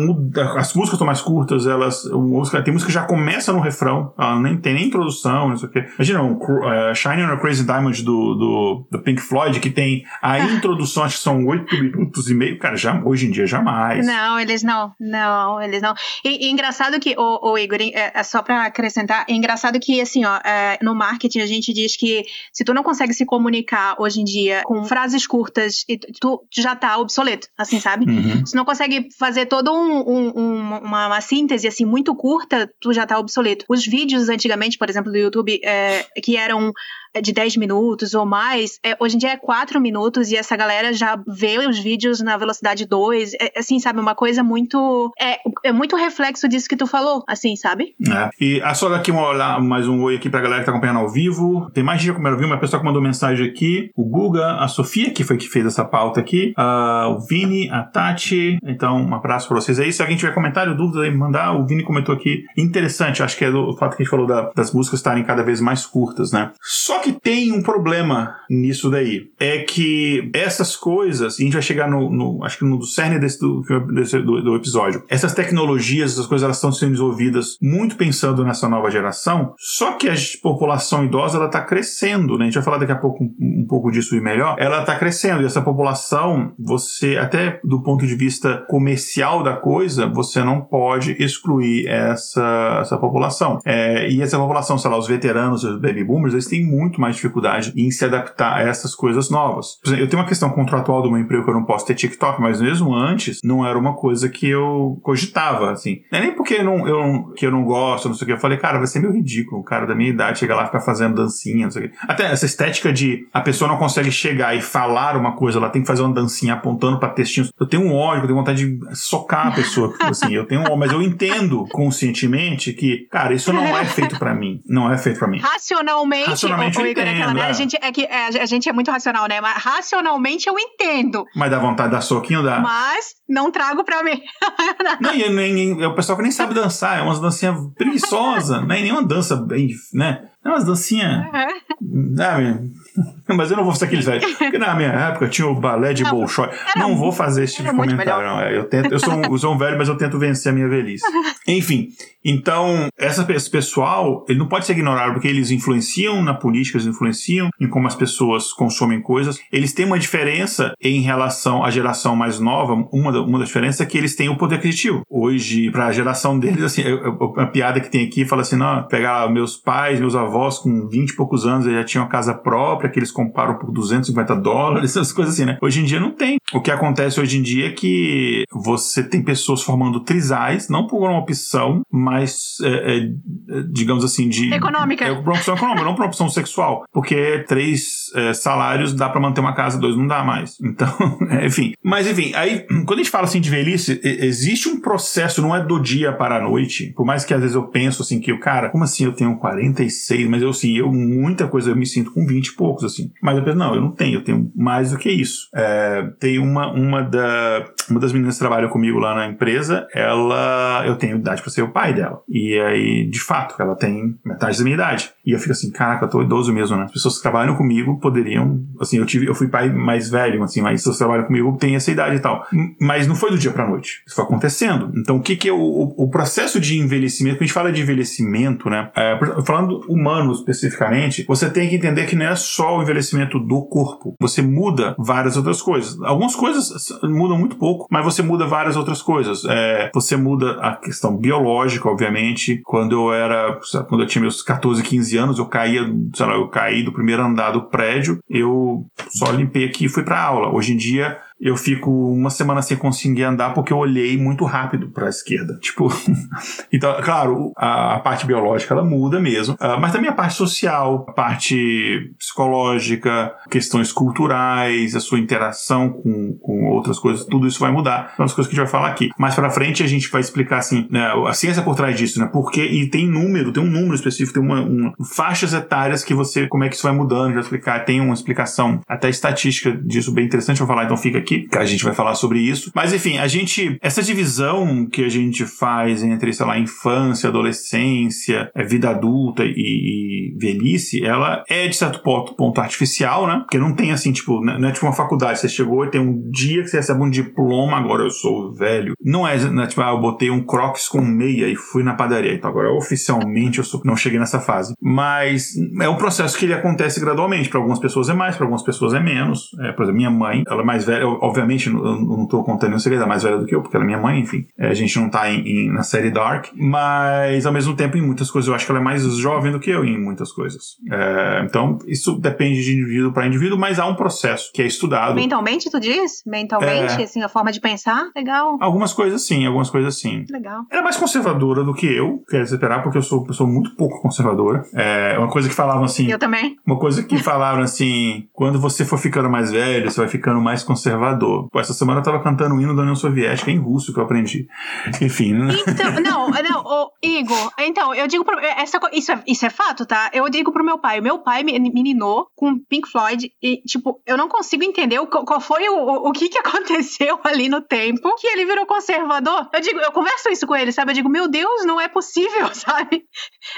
as músicas estão mais curtas, elas. Música, tem música que já começa no refrão, ela nem tem nem introdução, não sei o quê. Imagina, um, uh, Shining on a Crazy Diamond do, do, do, do Pink Floyd, que tem a introdução, acho que são oito minutos e meio. Cara, já, hoje em dia jamais. Não, eles não. Não, eles não. E, e engraçado que, o, o Igor, é, é só pra acrescentar, é engraçado que, assim, ó, é, no marketing a gente diz que se tu não consegue se comunicar hoje em dia com frases curtas, tu, tu já tá obsoleto, assim, sabe? Uhum. Se não consegue fazer todo um, um, um, uma, uma, síntese, assim, muito curta, tu já tá obsoleto. Os vídeos, antigamente, por exemplo, do YouTube, é, que eram de 10 minutos ou mais, é, hoje em dia é 4 minutos e essa galera já vê os vídeos na velocidade 2. É, assim, sabe? Uma coisa muito. É, é muito reflexo disso que tu falou, assim, sabe? É. E a só daqui uma, mais um oi aqui pra galera que tá acompanhando ao vivo. Tem mais gente acompanhando ao vivo, uma pessoa que mandou mensagem aqui. O Guga, a Sofia, que foi que fez essa pauta aqui. Uh, o Vini, a Tati. Então, um abraço pra vocês aí. Se alguém tiver comentário, dúvida aí, mandar. O Vini comentou aqui. Interessante, acho que é do fato que a gente falou da, das músicas estarem cada vez mais curtas, né? Só que que tem um problema nisso daí. É que essas coisas, e a gente vai chegar no, no acho que no cerne desse, do, desse, do, do, episódio, essas tecnologias, essas coisas, elas estão sendo desenvolvidas muito pensando nessa nova geração, só que a população idosa, ela tá crescendo, né? A gente vai falar daqui a pouco um, um pouco disso e melhor. Ela tá crescendo, e essa população, você, até do ponto de vista comercial da coisa, você não pode excluir essa, essa população. É, e essa população, sei lá, os veteranos, os baby boomers, eles têm muito muito mais dificuldade em se adaptar a essas coisas novas. Por exemplo, eu tenho uma questão contratual do meu emprego que eu não posso ter TikTok, mas mesmo antes não era uma coisa que eu cogitava, assim. Não é nem porque eu não, eu que eu não gosto, não sei o que. Eu falei, cara, vai ser meio ridículo, o cara da minha idade chegar lá e ficar fazendo dancinha, não sei o que. Até essa estética de a pessoa não consegue chegar e falar uma coisa, ela tem que fazer uma dancinha apontando para textinhos. Eu tenho um ódio, eu tenho vontade de socar a pessoa, assim, eu tenho um ódio, mas eu entendo conscientemente que, cara, isso não é feito para mim. Não é feito para mim. Racionalmente, Racionalmente Igor, é aquela, né? A gente é que é, a gente é muito racional, né? Mas racionalmente eu entendo. Mas dá vontade de dar soquinho, dá. Mas não trago pra mim. (laughs) não, e nem, é o pessoal que nem sabe dançar, é umas dancinhas preguiçosas, (laughs) não é nenhuma dança bem, né? É umas dancinhas. Uhum. (laughs) mas eu não vou fazer aqueles velhos. Porque na minha época tinha o balé de Bolshoi. Não vou fazer esse tipo de comentário, não. É, eu, tento, eu, sou um, eu sou um velho, mas eu tento vencer a minha velhice. (laughs) Enfim, então, essa, esse pessoal, ele não pode ser ignorado porque eles influenciam na política, eles influenciam em como as pessoas consomem coisas. Eles têm uma diferença em relação à geração mais nova. Uma, da, uma das diferenças é que eles têm o poder aquisitivo. Hoje, para a geração deles, assim, a, a, piada que tem aqui fala assim: não, pegar meus pais, meus avós com 20 e poucos anos, já tinham a casa própria, que eles comparam por 250 dólares, (laughs) essas coisas assim, né? Hoje em dia não tem. O que acontece hoje em dia é que você tem pessoas formando trisais, não por uma opção, mas, é, é, digamos assim, de. Econômica. É uma opção econômica, não por uma opção sexual. Porque três é, salários dá para manter uma casa, dois não dá mais. Então, (laughs) é, enfim. Mas, enfim, aí, quando a gente fala assim de velhice, existe um processo, não é do dia para a noite. Por mais que às vezes eu penso assim, que o cara, como assim eu tenho 46? Mas eu, assim, eu, muita coisa eu me sinto com 20 e poucos, assim. Mas eu penso, não, eu não tenho, eu tenho mais do que isso. É, tem uma, uma, da, uma das meninas que trabalha comigo lá na empresa, ela, eu tenho idade para ser o pai dela. E aí, de fato, ela tem metade da minha idade. E eu fico assim, caraca, eu tô idoso mesmo, né? As pessoas que trabalham comigo poderiam, assim, eu tive, eu fui pai mais velho, assim, mas pessoas que trabalham comigo têm essa idade e tal. Mas não foi do dia pra noite. Isso foi acontecendo. Então, o que que é o, o, o processo de envelhecimento? Quando a gente fala de envelhecimento, né? É, falando humano especificamente, você tem que entender que não é só o envelhecimento do corpo. Você muda várias outras coisas. Algumas coisas mudam muito pouco, mas você muda várias outras coisas. É, você muda a questão biológica, obviamente. Quando eu era, quando eu tinha meus 14, 15 anos, eu caía, sei lá, eu caí do primeiro andar do prédio, eu só limpei aqui e fui para aula. Hoje em dia, eu fico uma semana sem conseguir andar porque eu olhei muito rápido para a esquerda. Tipo, (laughs) então, claro, a, a, parte biológica ela muda mesmo, uh, mas também a parte social, a parte psicológica, questões culturais, a sua interação com, com outras coisas, tudo isso vai mudar. São as coisas que a gente vai falar aqui. Mais para frente a gente vai explicar assim, né, a ciência por trás disso, né? Porque e tem número, tem um número específico, tem uma, uma faixas etárias que você, como é que isso vai mudando, já explicar, tem uma explicação até estatística disso bem interessante, vou falar, então fica aqui aqui, que a gente vai falar sobre isso. Mas enfim, a gente, essa divisão que a gente faz entre, sei lá, infância, adolescência, é, vida adulta e, e velhice, ela é de certo ponto, ponto artificial, né? Porque não tem assim, tipo, não é tipo uma faculdade, você chegou e tem um dia que você recebe um diploma, agora eu sou velho. Não é, né, tipo, ah, eu botei um crocs com meia e fui na padaria. Então agora oficialmente eu sou, não cheguei nessa fase. Mas é um processo que ele acontece gradualmente. Para algumas pessoas é mais, para algumas pessoas é menos. É, por exemplo, minha mãe, ela é mais velha, obviamente, eu não estou contando nenhum segredo, ela é mais velha do que eu, porque ela é minha mãe, enfim. É, a gente não tá em, em, na série Dark, mas ao mesmo tempo, em muitas coisas, eu acho que ela é mais jovem do que eu em muitas coisas. É, então, isso depende de indivíduo para indivíduo, mas há um processo que é estudado. Mentalmente, tu diz? Mentalmente, é, assim, a forma de pensar? Legal. Algumas coisas sim, algumas coisas sim. Legal. Ela é mais conservadora do que eu, quero esperar, porque eu sou uma pessoa muito pouco conservadora. É uma coisa que falavam assim. Eu também. Uma coisa que falaram assim: quando você for ficando mais velho, você vai ficando mais conservador. Pô, essa semana eu tava cantando o hino da União Soviética em russo que eu aprendi. Enfim. Né? Então, não, (laughs) não, oh, Igor, então, eu digo pro, essa, isso, é, isso é fato, tá? Eu digo pro meu pai. O meu pai me meninou com Pink Floyd e, tipo, eu não consigo entender o, qual foi o, o, o que que (laughs) aconteceu ali no tempo que ele virou conservador. Eu digo, eu converso isso com ele, sabe? Eu digo, meu Deus, não é possível, (laughs) sabe?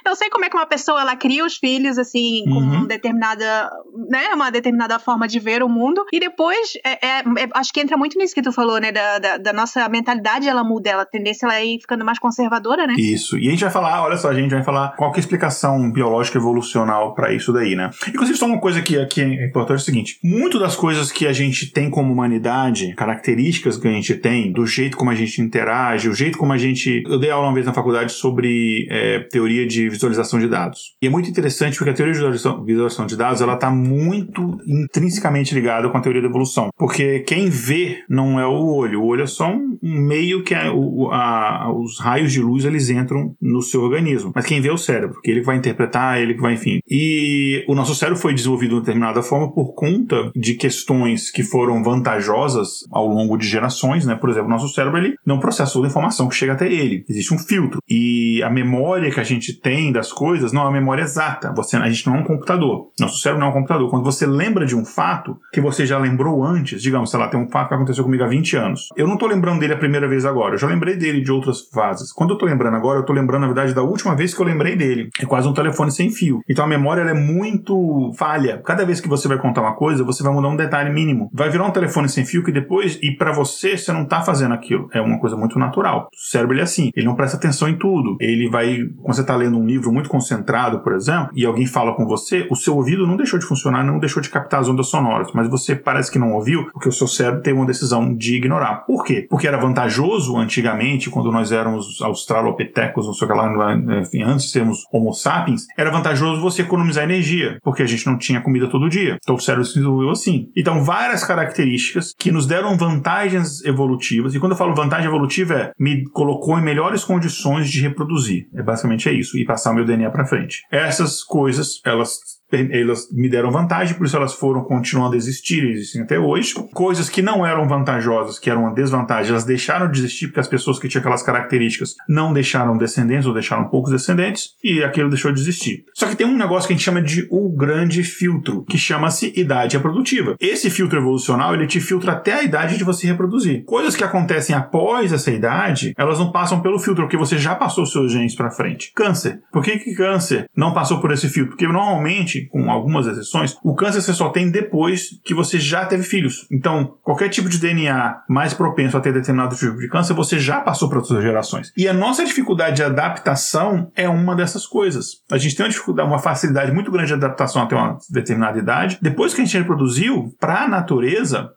Eu sei como é que uma pessoa, ela cria os filhos, assim, com uhum. determinada, né, uma determinada forma de ver o mundo e depois, é, é, acho que entra muito nisso que tu falou, né, da, da, da nossa mentalidade, ela muda, ela, a tendência ela é ir ficando mais conservadora, né? Isso. E a gente vai falar, olha só, a gente vai falar qual que é a explicação biológica evolucional para isso daí, né? Inclusive, só uma coisa que aqui é importante é o seguinte: muito das coisas que a gente tem como humanidade, características que a gente tem, do jeito como a gente interage, o jeito como a gente. Eu dei aula uma vez na faculdade sobre é, teoria de visualização de dados. E é muito interessante porque a teoria de visualização de dados ela está muito intrinsecamente ligada com a teoria da evolução. Porque quem vê não é o olho, o olho é só um meio que a, a, os raios de luz eles entram no seu organismo. Mas quem vê é o cérebro, que ele vai interpretar, ele que vai, enfim. E o nosso cérebro foi desenvolvido de determinada forma por conta de questões que foram vantajosas ao longo de gerações, né? Por exemplo, o nosso cérebro ele não processa toda a informação que chega até ele. Existe um filtro. E a memória que a gente tem das coisas não é uma memória exata. Você, a gente não é um computador. Nosso cérebro não é um computador. Quando você lembra de um fato que você já lembrou antes, digamos, sei lá, tem um fato que aconteceu comigo há 20 anos. Eu não tô lembrando dele a primeira vez agora. Eu já lembrei dele de outras fases. Quando eu tô lembrando agora, eu tô lembrando, na verdade, da última vez que eu lembrei dele. É quase um telefone sem fio. Então a memória é muito falha. Cada vez que você vai contar uma coisa, você vai mudar um detalhe mínimo. Vai virar um telefone sem fio que depois, e para você, você não tá fazendo aquilo. É uma coisa muito natural. O cérebro ele é assim. Ele não presta atenção em tudo. Ele vai, quando você tá lendo um livro muito concentrado, por exemplo, e alguém fala com você, o seu ouvido não deixou de funcionar, não deixou de captar as ondas sonoras, mas você parece que não ouviu, porque o seu cérebro teve uma decisão de ignorar. Por quê? Porque era vantajoso antigamente, quando nós éramos australopitecos, não sei o que lá, enfim, antes de sermos homo sapiens, era vantajoso você economizar energia, porque a gente não tinha comida todo dia. Então o cérebro se desenvolveu assim. Então, várias características que nos deram vantagens evolutivas, e quando eu falo vantagem evolutiva é me colocou em melhores condições de reproduzir. É basicamente é isso, e passar o meu DNA para frente. Essas coisas, elas elas me deram vantagem, por isso elas foram continuando a existir e existem até hoje. Coisas que não eram vantajosas, que eram uma desvantagem, elas deixaram de existir porque as pessoas que tinham aquelas características não deixaram descendentes ou deixaram poucos descendentes e aquilo deixou de existir. Só que tem um negócio que a gente chama de o grande filtro, que chama-se idade reprodutiva. Esse filtro evolucional, ele te filtra até a idade de você reproduzir. Coisas que acontecem após essa idade, elas não passam pelo filtro, porque você já passou seus genes para frente. Câncer. Por que que câncer não passou por esse filtro? Porque normalmente com algumas exceções, o câncer você só tem depois que você já teve filhos. Então, qualquer tipo de DNA mais propenso a ter determinado tipo de câncer, você já passou para outras gerações. E a nossa dificuldade de adaptação é uma dessas coisas. A gente tem uma dificuldade, uma facilidade muito grande de adaptação até uma determinada idade. Depois que a gente reproduziu, para a natureza,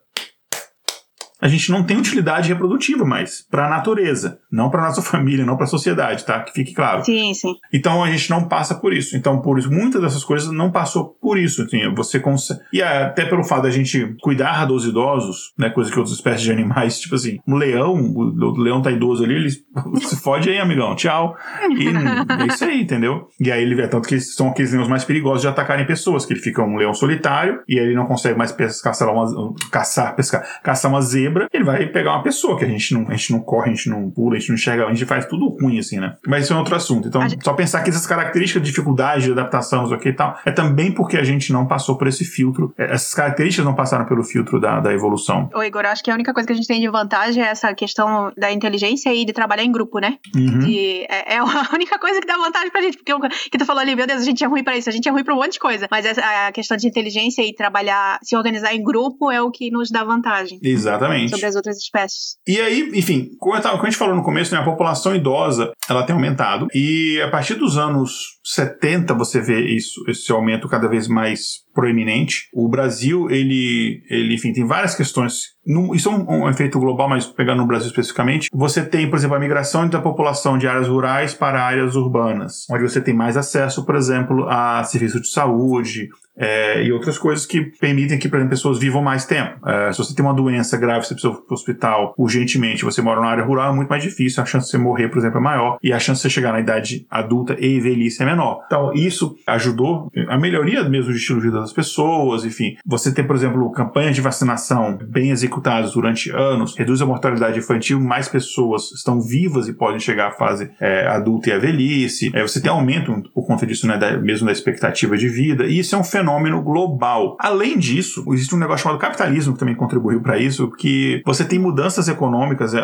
a gente não tem utilidade reprodutiva mais para a natureza, não para nossa (laughs) família, não para a sociedade, tá? Que fique claro. Sim, sim. Então a gente não passa por isso. Então por isso muitas dessas coisas não passou por isso. Assim, você consegue e até pelo fato da gente cuidar dos idosos, né? Coisa que outras espécies de animais, tipo assim, um leão, o, leão tá idoso ali, ele (laughs) se fode aí, amigão, tchau. E (laughs) é isso aí, entendeu? E aí ele vê tanto que são aqueles leões mais perigosos de atacarem pessoas, que ele fica um leão solitário e aí ele não consegue mais pescar, caçar uma, caçar, pescar, caçar uma zebra ele vai pegar uma pessoa, que a gente não, a gente não corre, a gente não pula, a gente não enxerga, a gente faz tudo ruim, assim, né? Mas isso é outro assunto. Então, gente... só pensar que essas características de dificuldade de adaptação, isso aqui e tal, é também porque a gente não passou por esse filtro, é, essas características não passaram pelo filtro da, da evolução. Ô, Igor, acho que a única coisa que a gente tem de vantagem é essa questão da inteligência e de trabalhar em grupo, né? Uhum. De, é, é, a (laughs) única coisa que dá vantagem pra gente, porque o que tu falou ali, meu Deus, a gente é ruim pra isso, a gente é ruim pra um monte de coisa, mas essa, a questão de inteligência e trabalhar, se organizar em grupo é o que nos dá vantagem. Exatamente. Sobre as outras espécies. E aí, enfim, como, tava, como a gente falou no começo, né, a população idosa, ela tem aumentado, e a partir dos anos 70 você vê isso, esse aumento cada vez mais proeminente. O Brasil, ele, ele enfim, tem várias questões. isso é um, um, efeito global, mas pegando no Brasil especificamente, você tem, por exemplo, a migração da população de áreas rurais para áreas urbanas, onde você tem mais acesso, por exemplo, a serviços de saúde, é, e outras coisas que permitem que, por exemplo, pessoas vivam mais tempo. É, se você tem uma doença grave, você precisa ir para o hospital urgentemente, você mora numa área rural, é muito mais difícil, a chance de você morrer, por exemplo, é maior, e a chance de você chegar na idade adulta e velhice é menor. Então, isso ajudou a melhoria mesmo do estilo de vida das pessoas, enfim. Você tem, por exemplo, campanhas de vacinação bem executadas durante anos, reduz a mortalidade infantil, mais pessoas estão vivas e podem chegar à fase é, adulta e a velhice. É, você tem aumento por conta disso, né, da, mesmo da expectativa de vida, e isso é um fenômeno global. Além disso, existe um negócio chamado capitalismo que também contribuiu para isso, que você tem mudanças econômicas, é,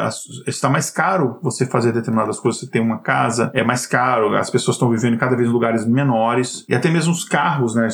está mais caro você fazer determinadas coisas, você tem uma casa, é mais caro, as pessoas estão vivendo cada vez em lugares menores, e até mesmo os carros, né,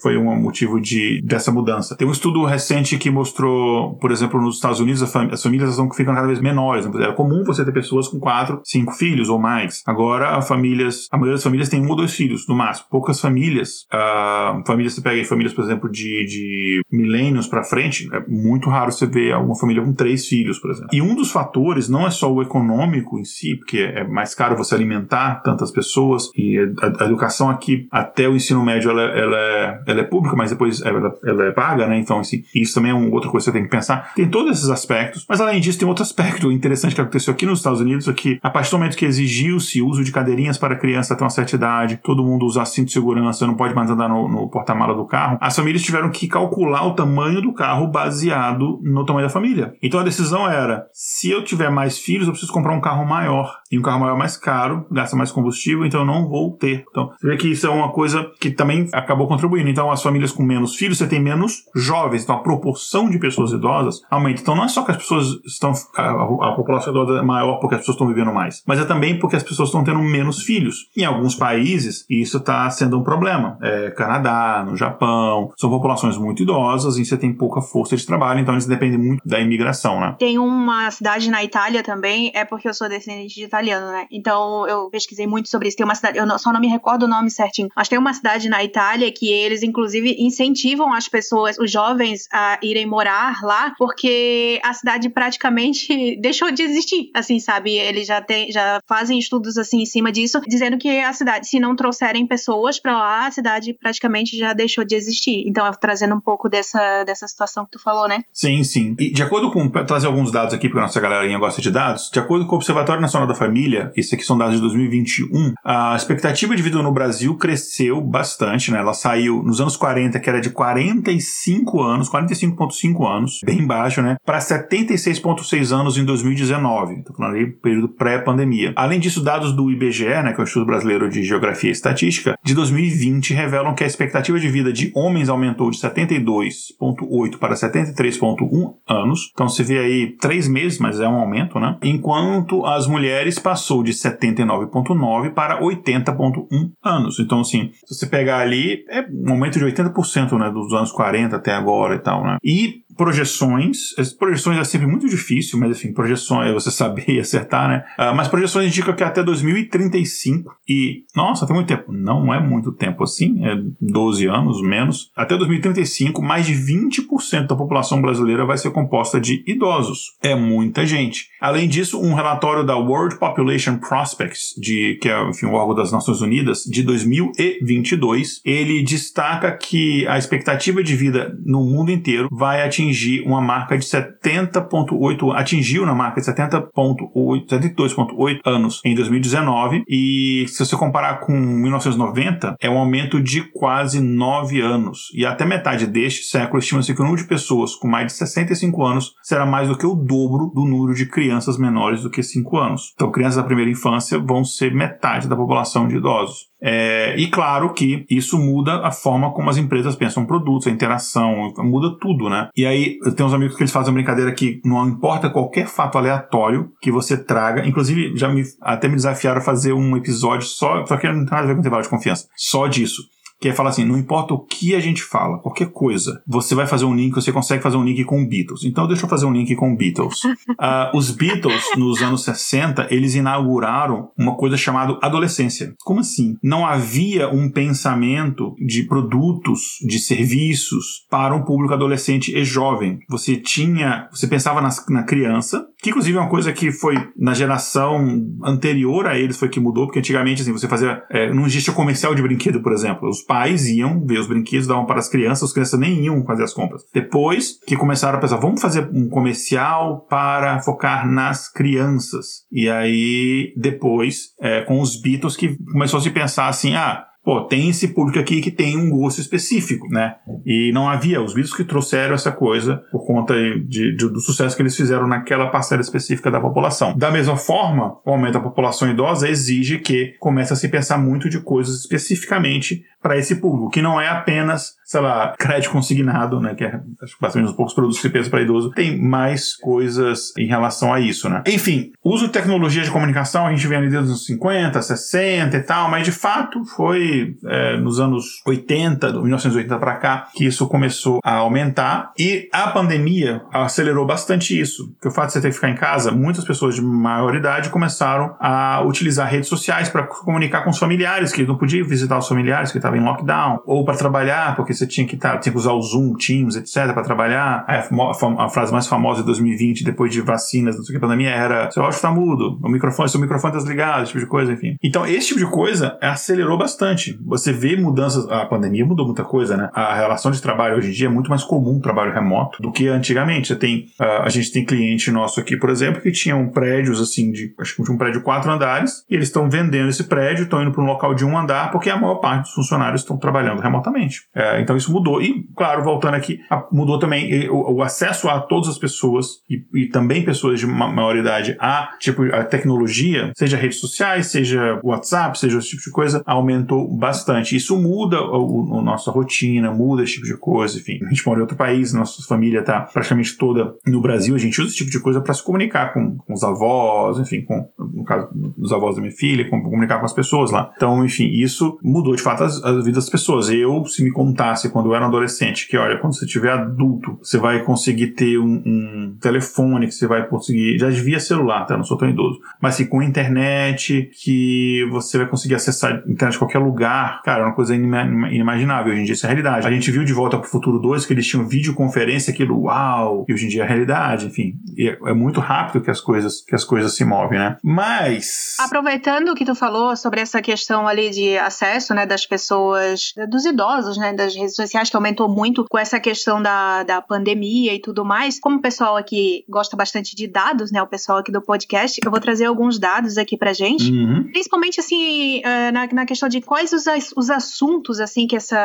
foi um motivo de, dessa mudança. Tem um estudo recente que mostrou, por exemplo, nos Estados Unidos, as famílias estão ficando cada vez menores. Era comum você ter pessoas com quatro, cinco filhos ou mais. Agora, famílias, a maioria das famílias tem um ou dois filhos, no máximo. Poucas famílias, uh, famílias você pega famílias, por exemplo, de, de milênios para frente, é muito raro você ver alguma família com três filhos, por exemplo. E um dos fatores não é só o econômico em si, porque é mais caro você alimentar tantas pessoas, e a, a educação aqui, até o ensino médio, ela, ela, é, ela é pública, mas depois ela, ela é paga, né? Então, assim, isso também é uma outra coisa que você tem que pensar. Tem todos esses aspectos, mas além disso, tem outro aspecto interessante que aconteceu aqui nos Estados Unidos, é que a partir do momento que exigiu-se uso de cadeirinhas para criança até uma certa idade, todo mundo usar cinto de segurança, não pode mais andar no, no porta porta-mala do carro, as famílias tiveram que calcular o tamanho do carro baseado no tamanho da família. Então a decisão era: se eu tiver mais filhos, eu preciso comprar um carro maior. E um carro maior é mais caro, gasta mais combustível, então eu não vou ter. Então, você vê que isso é uma coisa que também acabou contribuindo. Então, as famílias com menos filhos, você tem menos jovens. Então, a proporção de pessoas idosas aumenta. Então, não é só que as pessoas estão. A, a população idosa é maior porque as pessoas estão vivendo mais, mas é também porque as pessoas estão tendo menos filhos. Em alguns países, isso está sendo um problema. É, Canadá, no Japão, são populações muito idosas e você tem pouca força de trabalho, então eles dependem muito da imigração, né? Tem uma cidade na Itália também, é porque eu sou descendente de italiano, né? Então eu pesquisei muito sobre isso. Tem uma cidade, eu só não me recordo o nome certinho, mas tem uma cidade na Itália que eles, inclusive, incentivam as pessoas, os jovens, a irem morar lá, porque a cidade praticamente (laughs) deixou de existir, assim, sabe? Eles já, tem, já fazem estudos assim em cima disso, dizendo que a cidade, se não trouxerem pessoas para lá, a cidade praticamente já deixou de existir. Então, trazendo um pouco dessa, dessa situação que tu falou, né? Sim, sim. E de acordo com. Trazer alguns dados aqui, porque a nossa galerinha gosta de dados, de acordo com o Observatório Nacional da Família, isso aqui são dados de 2021, a expectativa de vida no Brasil cresceu bastante, né? Ela saiu nos anos 40, que era de 45 anos, 45,5 anos, bem baixo, né? Para 76,6 anos em 2019. Estou falando aí período pré-pandemia. Além disso, dados do IBGE, né, que é o Instituto Brasileiro de Geografia e Estatística, de 2020 revelam que a expectativa de vida de homens aumentou de 72,8 para 73,1 anos. Então você vê aí três meses, mas é um aumento, né? Enquanto as mulheres passou de 79,9 para 80,1 anos. Então, assim, se você pegar ali, é um aumento de 80%, né? Dos anos 40 até agora e tal, né? E projeções. As projeções é sempre muito difícil, mas enfim, projeções você saber (laughs) acertar, né? Uh, mas projeções indicam que até 2035 e nossa, tem muito tempo. Não é muito tempo assim, é 12 anos menos. Até 2035, mais de 20% da população brasileira vai ser composta de idosos. É muita gente. Além disso, um relatório da World Population Prospects, de que é enfim, o órgão das Nações Unidas, de 2022, ele destaca que a expectativa de vida no mundo inteiro vai atingir atingir uma marca de 70,8 atingiu na marca de 70,8 72,8 anos em 2019 e se você comparar com 1990 é um aumento de quase 9 anos e até metade deste século estima-se que o número de pessoas com mais de 65 anos será mais do que o dobro do número de crianças menores do que 5 anos. Então, crianças da primeira infância vão ser metade da população de idosos. É, e claro que isso muda a forma como as empresas pensam produtos, a interação, muda tudo, né? E aí, tenho uns amigos que eles fazem uma brincadeira que não importa qualquer fato aleatório que você traga, inclusive já me, até me desafiaram a fazer um episódio só, só que não tem nada a ver com intervalo de confiança, só disso que é falar assim, não importa o que a gente fala, qualquer coisa, você vai fazer um link, você consegue fazer um link com Beatles. Então deixa eu fazer um link com Beatles. Uh, (laughs) os Beatles, nos anos 60, eles inauguraram uma coisa chamada adolescência. Como assim? Não havia um pensamento de produtos, de serviços para um público adolescente e jovem. Você tinha, você pensava na, na criança, que inclusive é uma coisa que foi na geração anterior a eles foi que mudou, porque antigamente assim, você fazia, é, não existia comercial de brinquedo, por exemplo. Os pais iam ver os brinquedos, davam para as crianças, as crianças nem iam fazer as compras. Depois que começaram a pensar, vamos fazer um comercial para focar nas crianças. E aí, depois, é, com os Beatles, que começou a se pensar assim, ah, pô, tem esse público aqui que tem um gosto específico, né? E não havia, os Beatles que trouxeram essa coisa por conta de, de, do sucesso que eles fizeram naquela parcela específica da população. Da mesma forma, o aumento da população idosa exige que comece a se pensar muito de coisas especificamente para esse público, que não é apenas, sei lá, crédito consignado, né, que é acho, basicamente os poucos produtos que pensa para idoso, tem mais coisas em relação a isso, né? Enfim, uso de tecnologia de comunicação, a gente vê ali desde os 50, 60 e tal, mas de fato foi é, nos anos 80, 1980 para cá, que isso começou a aumentar e a pandemia acelerou bastante isso, porque o fato de você ter que ficar em casa, muitas pessoas de maior idade começaram a utilizar redes sociais para comunicar com os familiares, que não podiam visitar os familiares que estavam estava em lockdown, ou para trabalhar, porque você tinha que, tá, tinha que usar o Zoom, Teams, etc., para trabalhar. A, a, a, frase mais famosa de 2020, depois de vacinas, não sei o que, pandemia, era: seu áudio está mudo, o microfone, seu microfone está desligado, esse tipo de coisa, enfim. Então, esse tipo de coisa acelerou bastante. Você vê mudanças, a pandemia mudou muita coisa, né? A relação de trabalho hoje em dia é muito mais comum, trabalho remoto, do que antigamente. Você tem, a gente tem cliente nosso aqui, por exemplo, que tinham prédios, assim, de, acho que um prédio de quatro andares, e eles estão vendendo esse prédio, estão indo para um local de um andar, porque a maior parte dos funcionários estão trabalhando remotamente. É, então isso mudou. E, claro, voltando aqui, mudou também o, o acesso a todas as pessoas e, e, também pessoas de maior idade a, tipo, a tecnologia, seja redes sociais, seja WhatsApp, seja esse tipo de coisa, aumentou bastante. Isso muda a nossa rotina, muda esse tipo de coisa, enfim. A gente mora em outro país, nossa família está praticamente toda no Brasil, a gente usa esse tipo de coisa para se comunicar com, com, os avós, enfim, com, no caso dos avós da minha filha, com, comunicar com as pessoas lá. Então, enfim, isso mudou de fato as, as vida das pessoas. Eu, se me contasse quando eu era adolescente, que olha, quando você tiver adulto, você vai conseguir ter um, um telefone, que você vai conseguir. Já devia celular, tá? Não sou tão idoso. Mas assim, com internet, que você vai conseguir acessar a internet em qualquer lugar, cara, é uma coisa inimaginável. Hoje em dia isso é realidade. A gente viu de volta pro Futuro 2 que eles tinham videoconferência, aquilo, uau! E hoje em dia é realidade, enfim. É, é muito rápido que as coisas que as coisas se movem, né? Mas. Aproveitando o que tu falou sobre essa questão ali de acesso, né, das pessoas, dos idosos, né, das redes sociais, que aumentou muito com essa questão da, da pandemia e tudo mais. Como o pessoal aqui gosta bastante de dados, né, o pessoal aqui do podcast, eu vou trazer alguns dados aqui pra gente, uhum. principalmente, assim, eh, na, na questão de quais os, os assuntos, assim, que essa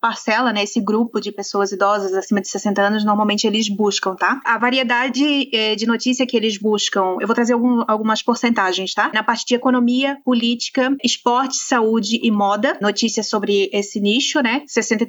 parcela, né, esse grupo de pessoas idosas acima de 60 anos, normalmente eles buscam, tá? A variedade eh, de notícia que eles buscam, eu vou trazer algum, algumas porcentagens, tá? Na parte de economia, política, esporte, saúde e moda, notícias sobre esse nicho, né?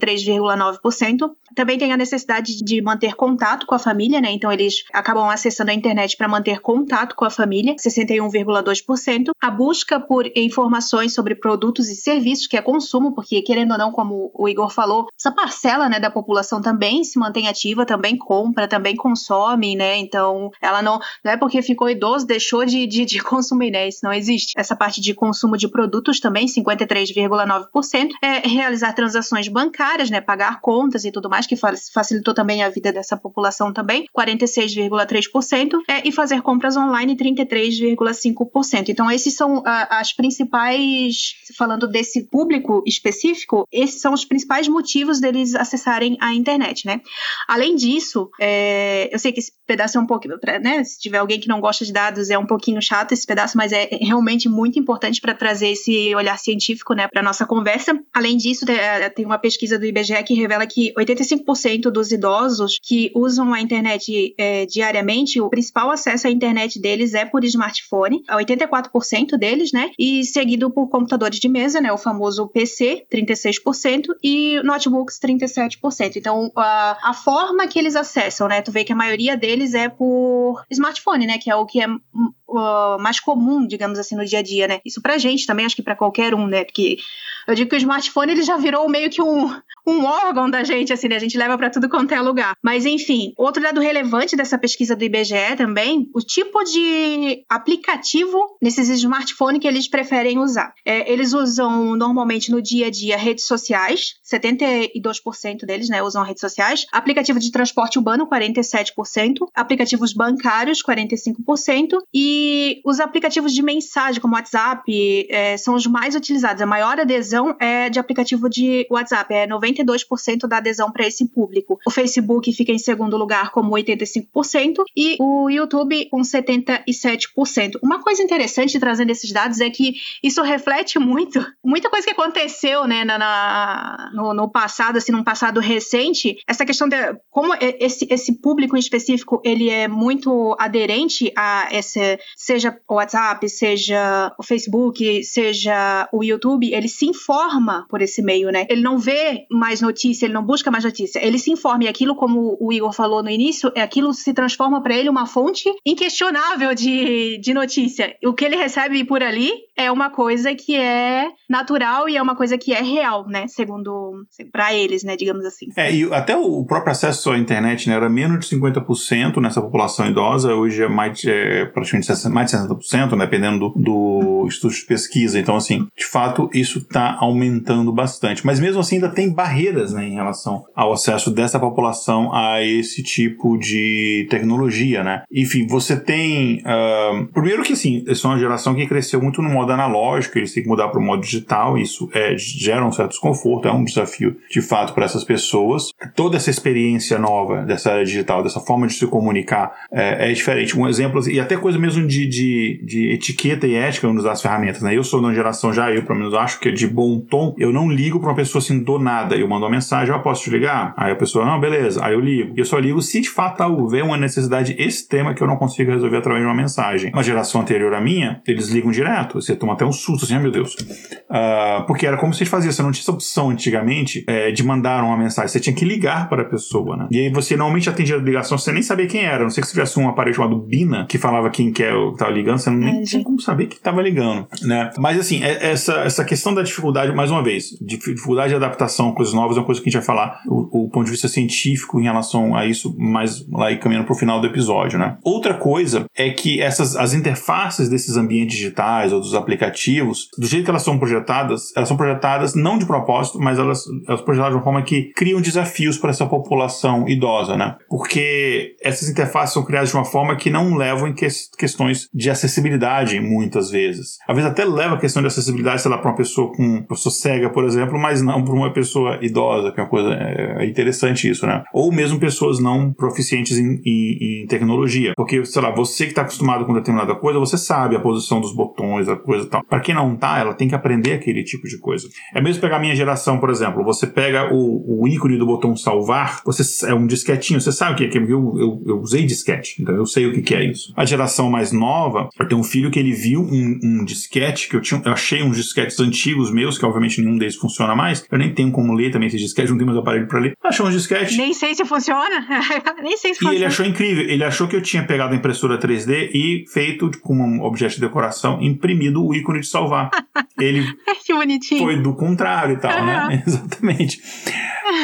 63,9%. Também tem a necessidade de manter contato com a família, né? Então eles acabam acessando a internet para manter contato com a família, 61,2%. A busca por informações sobre produtos e serviços, que é consumo, porque querendo ou não, como o Igor falou, essa parcela, né, da população também se mantém ativa, também compra, também consome, né? Então ela não, não é porque ficou idoso deixou de, de, de (laughs) consumir, né? Isso não existe. Essa parte de consumo de produtos também, 53,9% é, realizar transações bancárias né, pagar contas e tudo mais, que facilitou também a vida dessa população também, 46,3%, é, e fazer compras online, 33,5%. Então, esses são a, as principais, falando desse público específico, esses são os principais motivos deles acessarem a internet, né? Além disso, é, eu sei que esse pedaço é um pouco, né, se tiver alguém que não gosta de dados, é um pouquinho chato esse pedaço, mas é realmente muito importante para trazer esse olhar científico, né, para nossa conversa. Além disso, é, tem uma pesquisa do IBGE que revela que 85% dos idosos que usam a internet é, diariamente, o principal acesso à internet deles é por smartphone, 84% deles, né, e seguido por computadores de mesa, né, o famoso PC, 36%, e notebooks, 37%. Então, a, a forma que eles acessam, né, tu vê que a maioria deles é por smartphone, né, que é o que é mais comum, digamos assim, no dia a dia, né? Isso pra gente também, acho que para qualquer um, né? Porque eu digo que o smartphone ele já virou meio que um, um órgão da gente, assim, né? A gente leva para tudo quanto é lugar. Mas enfim, outro dado relevante dessa pesquisa do IBGE também, o tipo de aplicativo nesses smartphones que eles preferem usar. É, eles usam normalmente no dia a dia redes sociais, 72% deles, né, usam redes sociais. Aplicativo de transporte urbano, 47%. Aplicativos bancários, 45%. E os aplicativos de mensagem, como WhatsApp, é, são os mais utilizados. A maior adesão é de aplicativo de WhatsApp, é 92% da adesão para esse público. O Facebook fica em segundo lugar, como 85%, e o YouTube com 77%. Uma coisa interessante trazendo esses dados é que isso reflete muito, muita coisa que aconteceu, né, na, na no, no, passado, assim, num passado recente, essa questão de como esse, esse público em específico, ele é muito aderente a esse, seja o WhatsApp, seja o Facebook, seja o YouTube, ele se informa por esse meio, né? Ele não vê mais notícia, ele não busca mais notícia, ele se informa e aquilo, como o Igor falou no início, é aquilo se transforma para ele uma fonte inquestionável de, de notícia. O que ele recebe por ali é uma coisa que é natural e é uma coisa que é real, né? Segundo para eles, né? Digamos assim. É, e até o próprio acesso à internet né, era menos de 50% nessa população idosa, hoje é mais é, praticamente mais de 60%, né, dependendo do, do estudo de pesquisa. Então, assim, de fato, isso está aumentando bastante. Mas mesmo assim, ainda tem barreiras né, em relação ao acesso dessa população a esse tipo de tecnologia, né? Enfim, você tem. Uh, primeiro que, assim, é uma geração que cresceu muito no modo analógico, eles têm que mudar para o modo digital, isso é, gera um certo desconforto, é um desafio de fato para essas pessoas. Toda essa experiência nova dessa área digital, dessa forma de se comunicar, é, é diferente. Um exemplo, e até coisa mesmo de, de, de etiqueta e ética usar as ferramentas, né? Eu sou uma geração já, eu pelo menos acho que é de bom tom, eu não ligo para uma pessoa assim do nada. Eu mando uma mensagem, eu posso te ligar? Aí a pessoa, não, beleza. Aí eu ligo. Eu só ligo se de fato houver uma necessidade extrema que eu não consigo resolver através de uma mensagem. Uma geração anterior à minha, eles ligam direto. Você toma até um susto, assim, ah, meu Deus. Uh, porque era como se fazia, você não tinha essa opção antigamente é, de mandar uma mensagem, você tinha que ligar para a pessoa, né? E aí você normalmente atendia a ligação, você nem sabia quem era, não sei se tivesse um aparelho chamado Bina, que falava quem que é estava ligando, você não nem tinha como saber que estava ligando, né? Mas assim, é, essa, essa questão da dificuldade, mais uma vez, dificuldade de adaptação a coisas novas é uma coisa que a gente vai falar, o, o ponto de vista científico em relação a isso, mais lá e caminhando para o final do episódio, né? Outra coisa é que essas, as interfaces desses ambientes digitais ou dos aplicativos do jeito que elas são projetadas, elas são projetadas não de propósito, mas elas, elas são projetadas de uma forma que criam desafios para essa população idosa, né? Porque essas interfaces são criadas de uma forma que não levam em que, questões de acessibilidade, muitas vezes. Às vezes até leva a questão de acessibilidade, sei lá, para uma pessoa com uma pessoa cega, por exemplo, mas não para uma pessoa idosa, que é uma coisa é, é interessante isso, né? Ou mesmo pessoas não proficientes em, em, em tecnologia. Porque, sei lá, você que está acostumado com determinada coisa, você sabe a posição dos botões, a coisa e tal. Para quem não tá, ela tem que aprender aquele tipo de coisa. É mesmo pegar a minha geração, por exemplo. Você pega o, o ícone do botão salvar, você é um disquetinho, você sabe o que é, eu, eu, eu usei disquete, então eu sei o que, que é isso. A geração mais nova, eu tenho um filho que ele viu um, um disquete, que eu, tinha, eu achei uns disquetes antigos meus, que obviamente nenhum deles funciona mais. Eu nem tenho como ler também esses disquetes, não tenho mais aparelho para ler. Achou uns disquetes. Nem sei se funciona. (laughs) nem sei se funciona. E ele achou incrível. Ele achou que eu tinha pegado a impressora 3D e feito com um objeto de decoração, imprimido o ícone de salvar. (laughs) Ele (laughs) que bonitinho. foi do contrário e tal, né? Exatamente.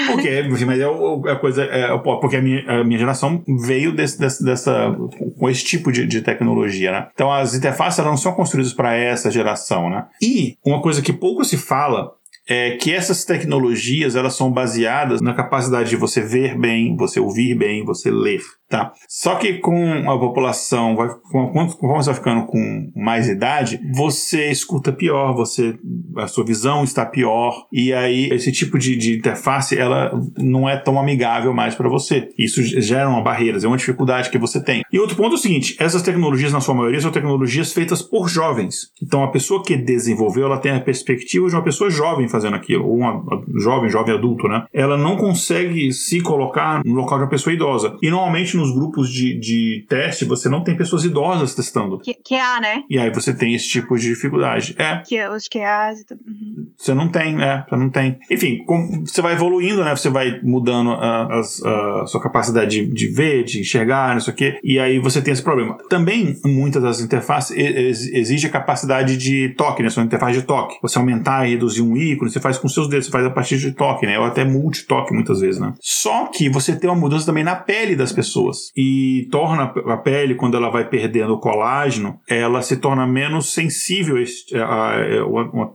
Porque, mas é, é a coisa. É, porque a minha, a minha geração veio desse, desse, dessa. com esse tipo de, de tecnologia, né? Então as interfaces não são construídas para essa geração, né? E uma coisa que pouco se fala é que essas tecnologias elas são baseadas na capacidade de você ver bem, você ouvir bem, você ler. Tá. Só que com a população, vai, conforme você vai ficando com mais idade, você escuta pior, você a sua visão está pior, e aí esse tipo de, de interface ela não é tão amigável mais para você. Isso gera uma barreira, é uma dificuldade que você tem. E outro ponto é o seguinte: essas tecnologias, na sua maioria, são tecnologias feitas por jovens. Então a pessoa que desenvolveu, ela tem a perspectiva de uma pessoa jovem fazendo aquilo, ou uma jovem, jovem adulto, né? Ela não consegue se colocar no local de uma pessoa idosa. E normalmente nos grupos de, de teste, você não tem pessoas idosas testando. Que, que há, né? E aí você tem esse tipo de dificuldade. É. Que, os QAs. Uhum. Você não tem, é, você não tem. Enfim, com, você vai evoluindo, né? Você vai mudando a, a, a sua capacidade de, de, ver, de enxergar, não sei o quê, e aí você tem esse problema. Também, muitas das interfaces exige a capacidade de toque, né? Sua interface de toque. Você aumentar e reduzir um ícone, você faz com seus dedos, você faz a partir de toque, né? Ou até multitoque muitas vezes, né? Só que você tem uma mudança também na pele das pessoas e torna a pele, quando ela vai perdendo o colágeno, ela se torna menos sensível a,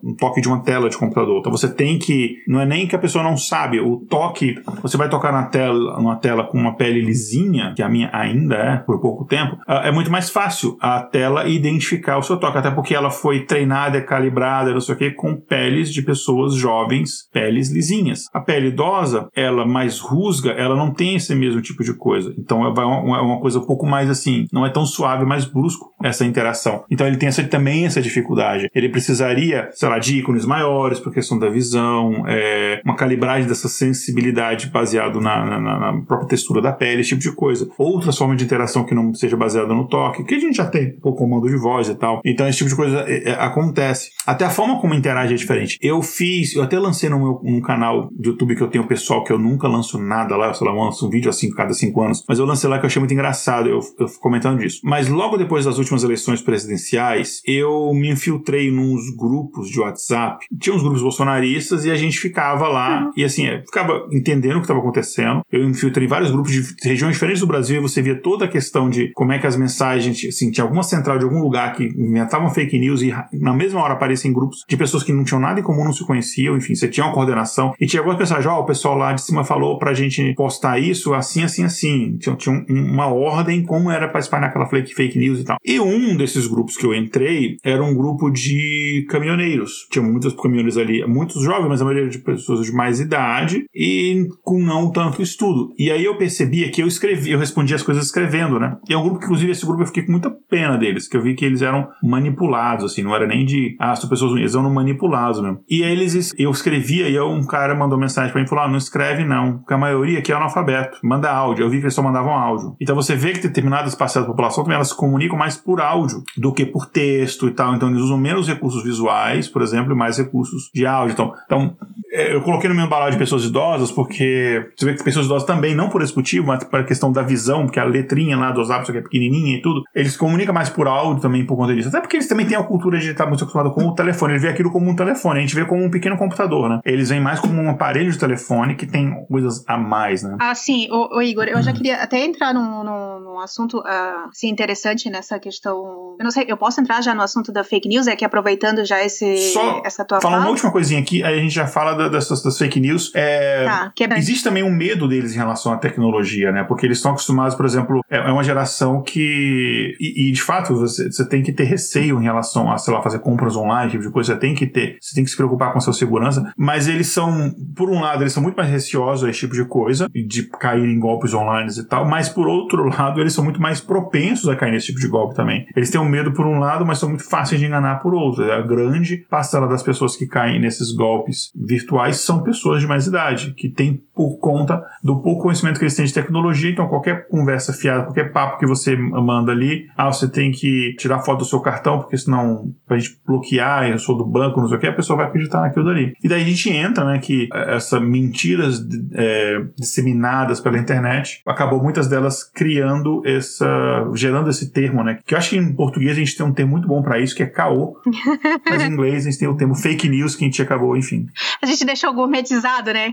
um toque de uma tela de computador. Então você tem que, não é nem que a pessoa não sabe, o toque, você vai tocar na tela, numa tela com uma pele lisinha, que a minha ainda é por pouco tempo, é muito mais fácil a tela identificar o seu toque, até porque ela foi treinada, calibrada, não sei o que, com peles de pessoas jovens, peles lisinhas. A pele idosa, ela mais rusga, ela não tem esse mesmo tipo de coisa. Então é uma, uma coisa um pouco mais assim, não é tão suave, mais brusco essa interação. Então ele tem essa, também essa dificuldade. Ele precisaria, sei lá, de ícones maiores por questão da visão, é, uma calibragem dessa sensibilidade baseado na, na, na, própria textura da pele, esse tipo de coisa. Outras formas de interação que não seja baseada no toque, que a gente já tem, por comando de voz e tal. Então esse tipo de coisa é, é, acontece. Até a forma como interage é diferente. Eu fiz, eu até lancei no meu um canal do YouTube que eu tenho pessoal que eu nunca lanço nada lá, sei lá, eu lanço um vídeo assim cada cinco anos, mas eu lancei lá que eu achei muito engraçado, eu, eu comentando disso. Mas logo depois das últimas eleições presidenciais, eu me infiltrei nos grupos de WhatsApp. Tinha uns grupos bolsonaristas e a gente ficava lá uhum. e assim, ficava entendendo o que estava acontecendo. Eu infiltrei vários grupos de regiões diferentes do Brasil e você via toda a questão de como é que as mensagens, assim, tinha alguma central de algum lugar que inventavam fake news e na mesma hora apareciam grupos de pessoas que não tinham nada em comum, não se conheciam, enfim, você tinha uma coordenação e tinha algumas mensagens, ó, oh, o pessoal lá de cima falou pra gente postar isso assim, assim, assim. Tinha, tinha uma ordem como era para espalhar aquela fake, fake news e tal. E um desses grupos que eu entrei era um grupo de caminhoneiros. Tinha muitos caminhoneiros ali, muitos jovens, mas a maioria de pessoas de mais idade e com não tanto estudo. E aí eu percebia que eu escrevi, eu respondia as coisas escrevendo, né? E é um grupo que, inclusive, esse grupo eu fiquei com muita pena deles, que eu vi que eles eram manipulados, assim, não era nem de, ah, são pessoas, eles eram manipulados mesmo. E aí eles, eu escrevia e um cara mandou mensagem para mim e falou, ah, não escreve não, porque a maioria aqui é analfabeto, manda áudio. Eu vi que eles só mandavam áudio. Então você vê que determinadas parcelas da população também elas se comunicam mais por áudio do que por texto e tal. Então eles usam menos recursos visuais, por exemplo, e mais recursos de áudio. Então, então eu coloquei no meu embalagem de pessoas idosas porque você vê que pessoas idosas também, não por esse motivo, mas para a questão da visão, porque a letrinha lá dos WhatsApp é pequenininha e tudo, eles comunicam mais por áudio também por conta disso. Até porque eles também têm a cultura de estar muito acostumados com o telefone. Ele vê aquilo como um telefone, a gente vê como um pequeno computador, né? Eles veem mais como um aparelho de telefone que tem coisas a mais, né? Ah, sim. O, o Igor, eu já queria até entrar num, num, num assunto uh, assim, interessante nessa questão. Eu não sei, eu posso entrar já no assunto da fake news, é que aproveitando já esse, Só essa tua fala. uma última coisinha aqui, aí a gente já fala da, das, das fake news. É, tá, é existe também um medo deles em relação à tecnologia, né? Porque eles estão acostumados, por exemplo, é, é uma geração que. E, e, de fato, você, você tem que ter receio em relação a, sei lá, fazer compras online, tipo de coisa. Você tem que ter, você tem que se preocupar com a sua segurança. Mas eles são, por um lado, eles são muito mais receosos a esse tipo de coisa, de cair em golpes online e tal. Mas por outro lado, eles são muito mais propensos a cair nesse tipo de golpe também. Eles têm um medo por um lado, mas são muito fáceis de enganar por outro. A grande parcela das pessoas que caem nesses golpes virtuais são pessoas de mais idade, que têm por conta do pouco conhecimento que eles têm de tecnologia. Então, qualquer conversa fiada, qualquer papo que você manda ali, ah, você tem que tirar foto do seu cartão, porque senão, pra gente bloquear, eu sou do banco, não sei o que, a pessoa vai acreditar naquilo dali. E daí a gente entra, né, que essas mentiras é, disseminadas pela internet acabou muitas delas criando essa. gerando esse termo, né? Que eu acho que em português a gente tem um termo muito bom para isso, que é caô. (laughs) Mas em inglês a gente tem o termo fake news que a gente acabou, enfim. A gente deixou gourmetizado, né?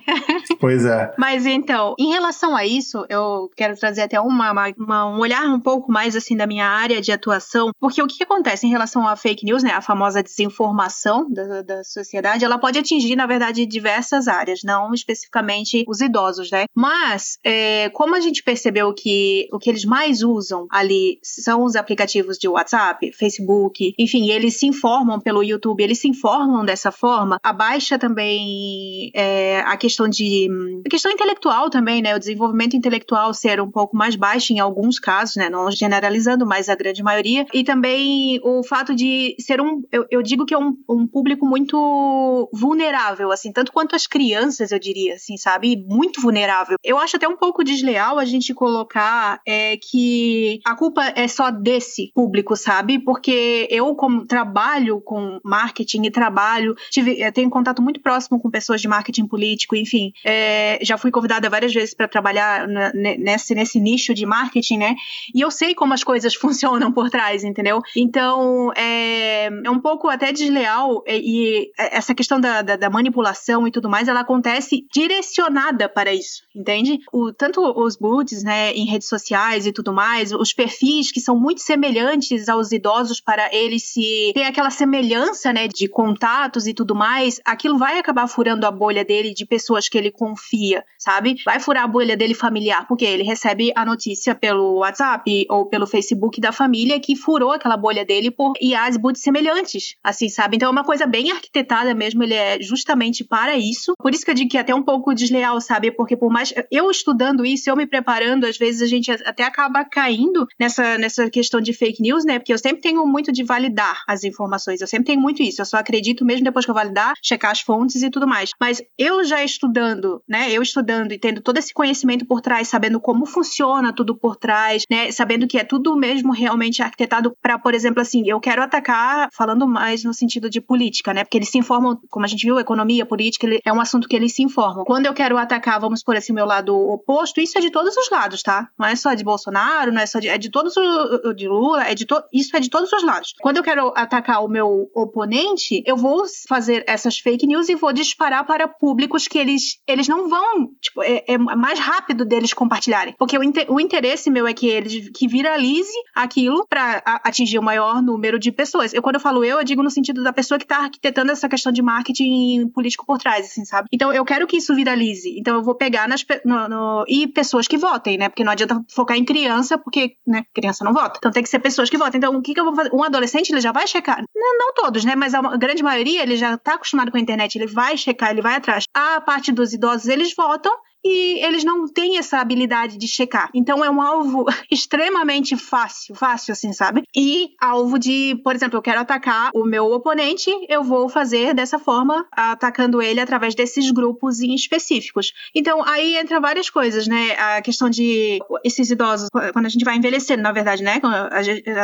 pois é. É. Mas então, em relação a isso, eu quero trazer até uma, uma, um olhar um pouco mais assim da minha área de atuação, porque o que, acontece em relação à fake news, né, a famosa desinformação da, da sociedade, ela pode atingir, na verdade, diversas áreas, não especificamente os idosos, né? Mas, é, como a gente percebeu que o que eles mais usam ali são os aplicativos de WhatsApp, Facebook, enfim, eles se informam pelo YouTube, eles se informam dessa forma, abaixa também é, a questão de. A questão intelectual também, né? O desenvolvimento intelectual ser um pouco mais baixo em alguns casos, né? Não generalizando, mas a grande maioria. E também o fato de ser um. Eu, eu digo que é um, um público muito vulnerável, assim, tanto quanto as crianças, eu diria, assim, sabe? Muito vulnerável. Eu acho até um pouco desleal a gente colocar é, que a culpa é só desse público, sabe? Porque eu, como trabalho com marketing e trabalho, tive, tenho contato muito próximo com pessoas de marketing político, enfim, é, já fui convidada várias vezes para trabalhar nesse, nesse nicho de marketing, né? E eu sei como as coisas (laughs) funcionam por trás, entendeu? Então, é, é um pouco até desleal e, e essa questão da, da, da, manipulação e tudo mais, ela acontece direcionada para isso, entende? O, tanto os boots, né, em redes sociais e tudo mais, os perfis que são muito semelhantes aos idosos para eles se ter aquela semelhança, né, de contatos e tudo mais, aquilo vai acabar furando a bolha dele de pessoas que ele confia, sabe? Vai furar a bolha dele familiar, porque ele recebe a notícia pelo WhatsApp ou pelo Facebook da família que furou aquela bolha dele por IAs boots semelhantes, assim, sabe? Então é uma coisa bem arquitetada mesmo, ele é justamente para isso. Por isso que eu digo que é até um pouco desleal, sabe? Porque por mais eu estudando isso, eu me preparando, às vezes a gente até acaba caindo nessa, nessa questão de fake news, né? Porque eu sempre tenho muito de validar as informações, eu sempre tenho muito isso. Eu só acredito mesmo depois que eu validar, checar as fontes e tudo mais. Mas eu já estudando, né? Eu estudando e tendo todo esse conhecimento por trás, sabendo como funciona tudo por trás, né? Sabendo que é tudo mesmo realmente arquitetado para, por exemplo, assim, eu quero atacar, falando mais no sentido de política, né? Porque eles se informam, como a gente viu, economia, política, é um assunto que eles se informam. Quando eu quero atacar, vamos por assim, meu lado oposto, isso é de todos os lados, tá? Não é só de Bolsonaro, não é só de. É de todos os. de Lula, é de to, isso é de todos os lados. Quando eu quero atacar o meu oponente, eu vou fazer essas fake news e vou disparar para públicos que eles, eles não vão. Tipo, é, é mais rápido deles compartilharem. Porque o, inter, o interesse meu é que eles que viralize aquilo para atingir o maior número de pessoas. Eu, quando eu falo eu, eu digo no sentido da pessoa que está arquitetando essa questão de marketing político por trás, assim, sabe? Então eu quero que isso viralize. Então eu vou pegar nas. No, no, e pessoas que votem, né? Porque não adianta focar em criança, porque, né, criança não vota. Então tem que ser pessoas que votem. Então o que, que eu vou fazer? Um adolescente, ele já vai checar. Não, não todos, né? Mas a grande maioria, ele já está acostumado com a internet, ele vai checar, ele vai atrás. A parte dos idosos, eles votam e eles não têm essa habilidade de checar. Então é um alvo (laughs) extremamente fácil, fácil assim, sabe? E alvo de, por exemplo, eu quero atacar o meu oponente, eu vou fazer dessa forma, atacando ele através desses grupos em específicos. Então aí entra várias coisas, né? A questão de esses idosos, quando a gente vai envelhecendo, na verdade, né?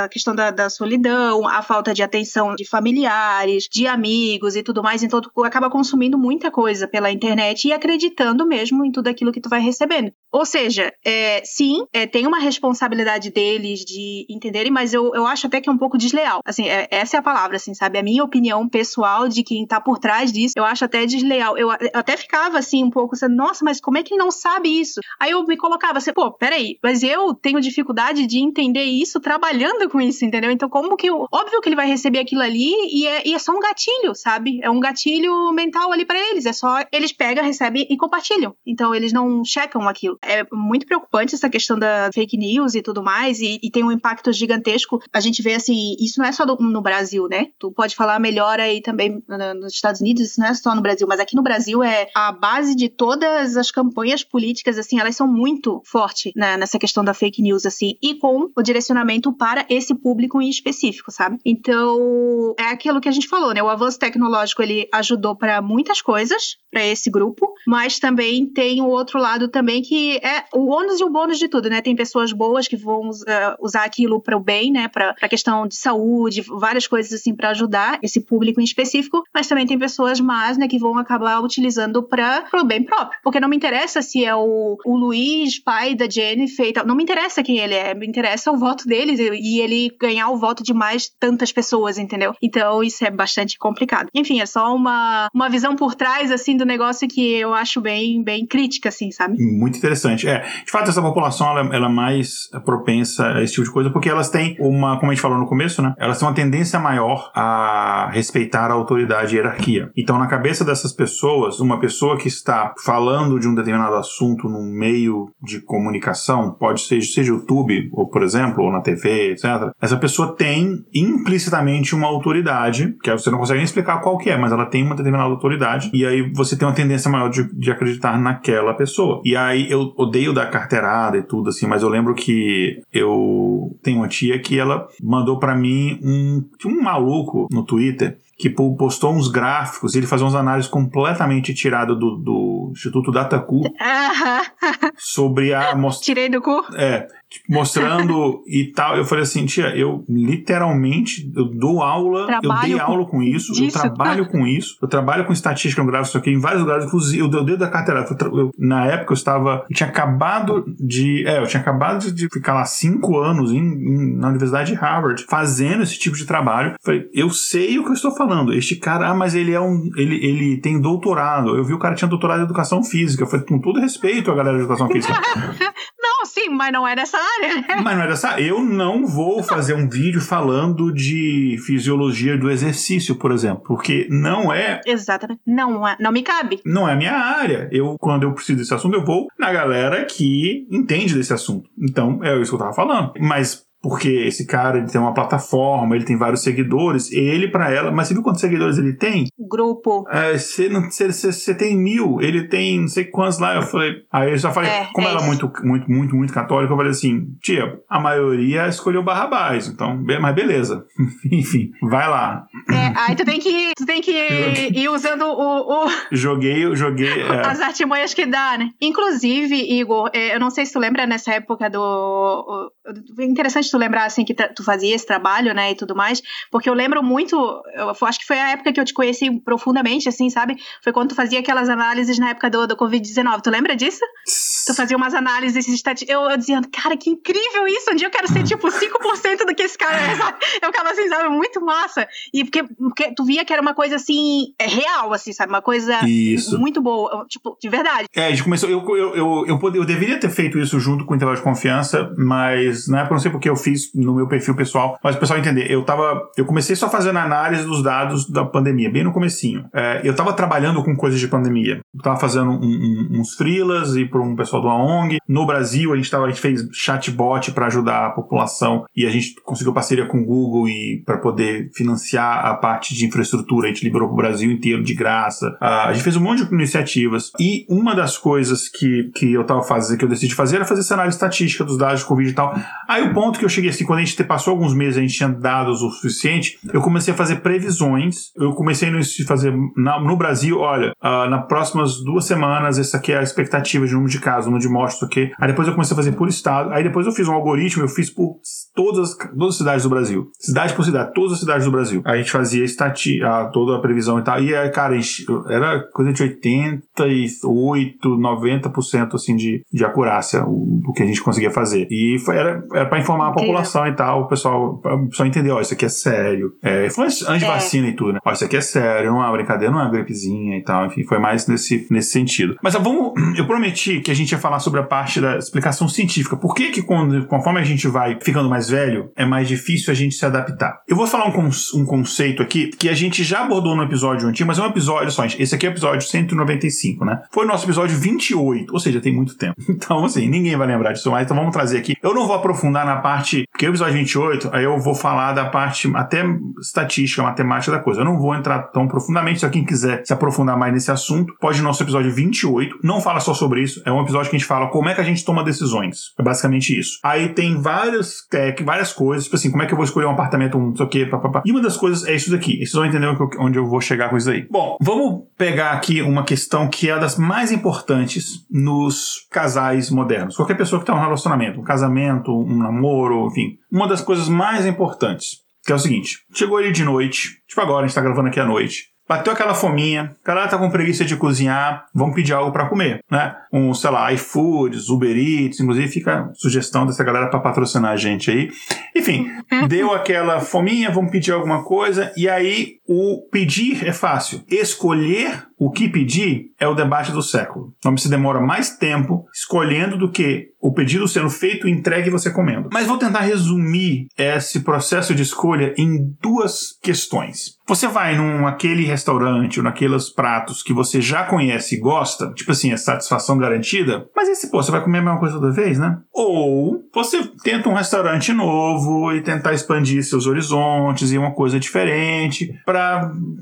A questão da, da solidão, a falta de atenção de familiares, de amigos e tudo mais, então tu acaba consumindo muita coisa pela internet e acreditando mesmo em tudo daquilo que tu vai recebendo. Ou seja, é, sim, é, tem uma responsabilidade deles de entenderem, mas eu, eu acho até que é um pouco desleal. Assim, é, essa é a palavra, assim, sabe? A minha opinião pessoal de quem tá por trás disso, eu acho até desleal. Eu, eu até ficava assim um pouco, assim, nossa, mas como é que ele não sabe isso? Aí eu me colocava assim, pô, peraí, mas eu tenho dificuldade de entender isso trabalhando com isso, entendeu? Então, como que eu. Óbvio que ele vai receber aquilo ali e é, e é só um gatilho, sabe? É um gatilho mental ali para eles. É só eles pegam, recebem e compartilham. Então, eles não checam aquilo. É muito preocupante essa questão da fake news e tudo mais, e, e tem um impacto gigantesco. A gente vê assim, isso não é só do, no Brasil, né? Tu pode falar melhor aí também nos Estados Unidos, isso não é só no Brasil, mas aqui no Brasil é a base de todas as campanhas políticas, assim, elas são muito fortes né, nessa questão da fake news, assim, e com o direcionamento para esse público em específico, sabe? Então, é aquilo que a gente falou, né? O avanço tecnológico ele ajudou para muitas coisas, para esse grupo, mas também tem o outro lado também que é o ônus e o bônus de tudo, né? Tem pessoas boas que vão uh, usar aquilo para o bem, né? Para a questão de saúde, várias coisas assim para ajudar esse público em específico, mas também tem pessoas más, né? Que vão acabar utilizando para o bem próprio, porque não me interessa se é o, o Luiz, pai da Jennifer tal, não me interessa quem ele é, me interessa o voto deles e ele ganhar o voto de mais tantas pessoas, entendeu? Então isso é bastante complicado. Enfim, é só uma, uma visão por trás assim do negócio que eu acho bem, bem crítica assim, sabe? Muito interessante. É, de fato, essa população ela, ela é mais propensa a esse tipo de coisa porque elas têm uma, como a gente falou no começo, né? Elas têm uma tendência maior a respeitar a autoridade e a hierarquia. Então, na cabeça dessas pessoas, uma pessoa que está falando de um determinado assunto num meio de comunicação, pode ser seja YouTube, ou por exemplo, ou na TV, etc. Essa pessoa tem implicitamente uma autoridade, que você não consegue nem explicar qual que é, mas ela tem uma determinada autoridade, e aí você tem uma tendência maior de, de acreditar naquela pessoa. E aí eu odeio dar carteirada e tudo assim, mas eu lembro que eu tenho uma tia que ela mandou para mim um, um maluco no Twitter que postou uns gráficos, ele fazia umas análises completamente tiradas do, do Instituto Dataku (laughs) (laughs) sobre a... Tirei do cu? É, Tipo, mostrando (laughs) e tal. Eu falei assim, tia, eu literalmente eu dou aula, trabalho eu dei aula com isso, disso. eu trabalho com isso, eu trabalho com estatística, eu gravo isso aqui em vários lugares, inclusive eu dei o dedo da carteira. Eu, na época eu estava, eu tinha acabado de, é, eu tinha acabado de ficar lá cinco anos em, em, na Universidade de Harvard fazendo esse tipo de trabalho. Eu falei, eu sei o que eu estou falando. Este cara, ah, mas ele é um, ele, ele tem doutorado. Eu vi o cara tinha doutorado em educação física. Eu falei, com todo respeito à galera de educação física. (laughs) sim, mas não é dessa área. Né? (laughs) Mas não é dessa. Eu não vou fazer um vídeo falando de fisiologia do exercício, por exemplo, porque não é. Exatamente. Não, é, não me cabe. Não é a minha área. Eu, quando eu preciso desse assunto, eu vou na galera que entende desse assunto. Então, é isso que eu tava falando. Mas porque esse cara ele tem uma plataforma, ele tem vários seguidores, ele para ela, mas você viu quantos seguidores ele tem? Grupo. É, você, você, tem mil, ele tem não sei quantos lá. Eu falei, aí eu já falei, é, como é ela é muito, muito, muito, muito católica, eu falei assim, tia, a maioria escolheu Barrabás, então, mas beleza. (laughs) Enfim, vai lá. É, aí tu tem que, tu tem que (laughs) ir usando o. o... Joguei, joguei. É. As artimanhas que dá, né? Inclusive, Igor, é, eu não sei se tu lembra nessa época do. O, interessante tu lembrar assim que tu fazia esse trabalho, né, e tudo mais, porque eu lembro muito, eu acho que foi a época que eu te conheci profundamente, assim, sabe? Foi quando tu fazia aquelas análises na época do, do Covid-19. Tu lembra disso? Tu fazia umas análises estatísticas. Eu, eu dizia, cara, que incrível isso! Um dia eu quero ser tipo 5% do que esse cara é, sabe? Eu ficava assim, sabe? Muito massa. E porque, porque tu via que era uma coisa assim, é real, assim, sabe? Uma coisa isso. muito boa, tipo, de verdade. É, a gente começou. Eu, eu, eu, eu, eu deveria ter feito isso junto com o intervalo de confiança, mas na época eu não sei porque eu fiz no meu perfil pessoal, mas o pessoal entender, eu tava, eu comecei só fazendo análise dos dados da pandemia, bem no comecinho. É, eu tava trabalhando com coisas de pandemia. Eu tava fazendo um, um, uns freelas e para um pessoal do ONG. No Brasil, a gente, tava, a gente fez chatbot para ajudar a população e a gente conseguiu parceria com o Google e para poder financiar a parte de infraestrutura. A gente liberou para o Brasil inteiro de graça. A gente fez um monte de iniciativas e uma das coisas que, que eu tava fazendo, que eu decidi fazer, era fazer essa análise estatística dos dados de Covid e tal. Aí o ponto que eu cheguei assim, quando a gente passou alguns meses, a gente tinha dados o suficiente, eu comecei a fazer previsões. Eu comecei a fazer na, no Brasil, olha, uh, nas próximas duas semanas, essa aqui é a expectativa de número de casos, número de mortes, ok? Aí depois eu comecei a fazer por estado. Aí depois eu fiz um algoritmo, eu fiz por todas, todas as cidades do Brasil. Cidade por cidade, todas as cidades do Brasil. Aí a gente fazia estati a, toda a previsão e tal. E aí, cara, gente, era coisa de 88, 90% assim de, de acurácia o, o que a gente conseguia fazer. E foi, era, era para informar a população e tal, o pessoal, o pessoal entender, ó, isso aqui é sério. É, foi antes de é. vacina e tudo, né? Ó, isso aqui é sério, não é uma brincadeira, não é uma gripezinha e tal, enfim, foi mais nesse, nesse sentido. Mas vamos, (clears throat) eu prometi que a gente ia falar sobre a parte da explicação científica. Por que que quando, conforme a gente vai ficando mais velho, é mais difícil a gente se adaptar? Eu vou falar um, um conceito aqui que a gente já abordou no episódio antigo, mas é um episódio só, esse aqui é o episódio 195, né? Foi o nosso episódio 28, ou seja, tem muito tempo. (laughs) Então, assim, ninguém vai lembrar disso mais, então vamos trazer aqui. Eu não vou aprofundar na parte, porque o episódio 28, aí eu vou falar da parte até estatística, matemática da coisa. Eu não vou entrar tão profundamente, se quem quiser se aprofundar mais nesse assunto, pode ir no nosso episódio 28. Não fala só sobre isso, é um episódio que a gente fala como é que a gente toma decisões. É basicamente isso. Aí tem várias, é, várias coisas, tipo assim, como é que eu vou escolher um apartamento, um não sei o quê, papapá. E uma das coisas é isso daqui. Vocês vão entender onde eu vou chegar com isso aí. Bom, vamos pegar aqui uma questão que é das mais importantes nos casais modernos. Qualquer pessoa que tem um relacionamento, um casamento, um namoro, enfim, uma das coisas mais importantes, que é o seguinte: chegou ali de noite, tipo agora, a gente tá gravando aqui à noite. Bateu aquela fominha, o cara tá com preguiça de cozinhar, vamos pedir algo para comer, né? Um, sei lá, iFoods, Uber Eats, inclusive fica sugestão dessa galera para patrocinar a gente aí. Enfim, (laughs) deu aquela fominha, vamos pedir alguma coisa, e aí o pedir é fácil. Escolher o que pedir é o debate do século. O nome se demora mais tempo escolhendo do que o pedido sendo feito, entregue e você comendo. Mas vou tentar resumir esse processo de escolha em duas questões. Você vai num aquele restaurante ou naqueles pratos que você já conhece e gosta, tipo assim, é satisfação garantida, mas esse, pô, você vai comer a mesma coisa toda vez, né? Ou você tenta um restaurante novo e tentar expandir seus horizontes e uma coisa diferente para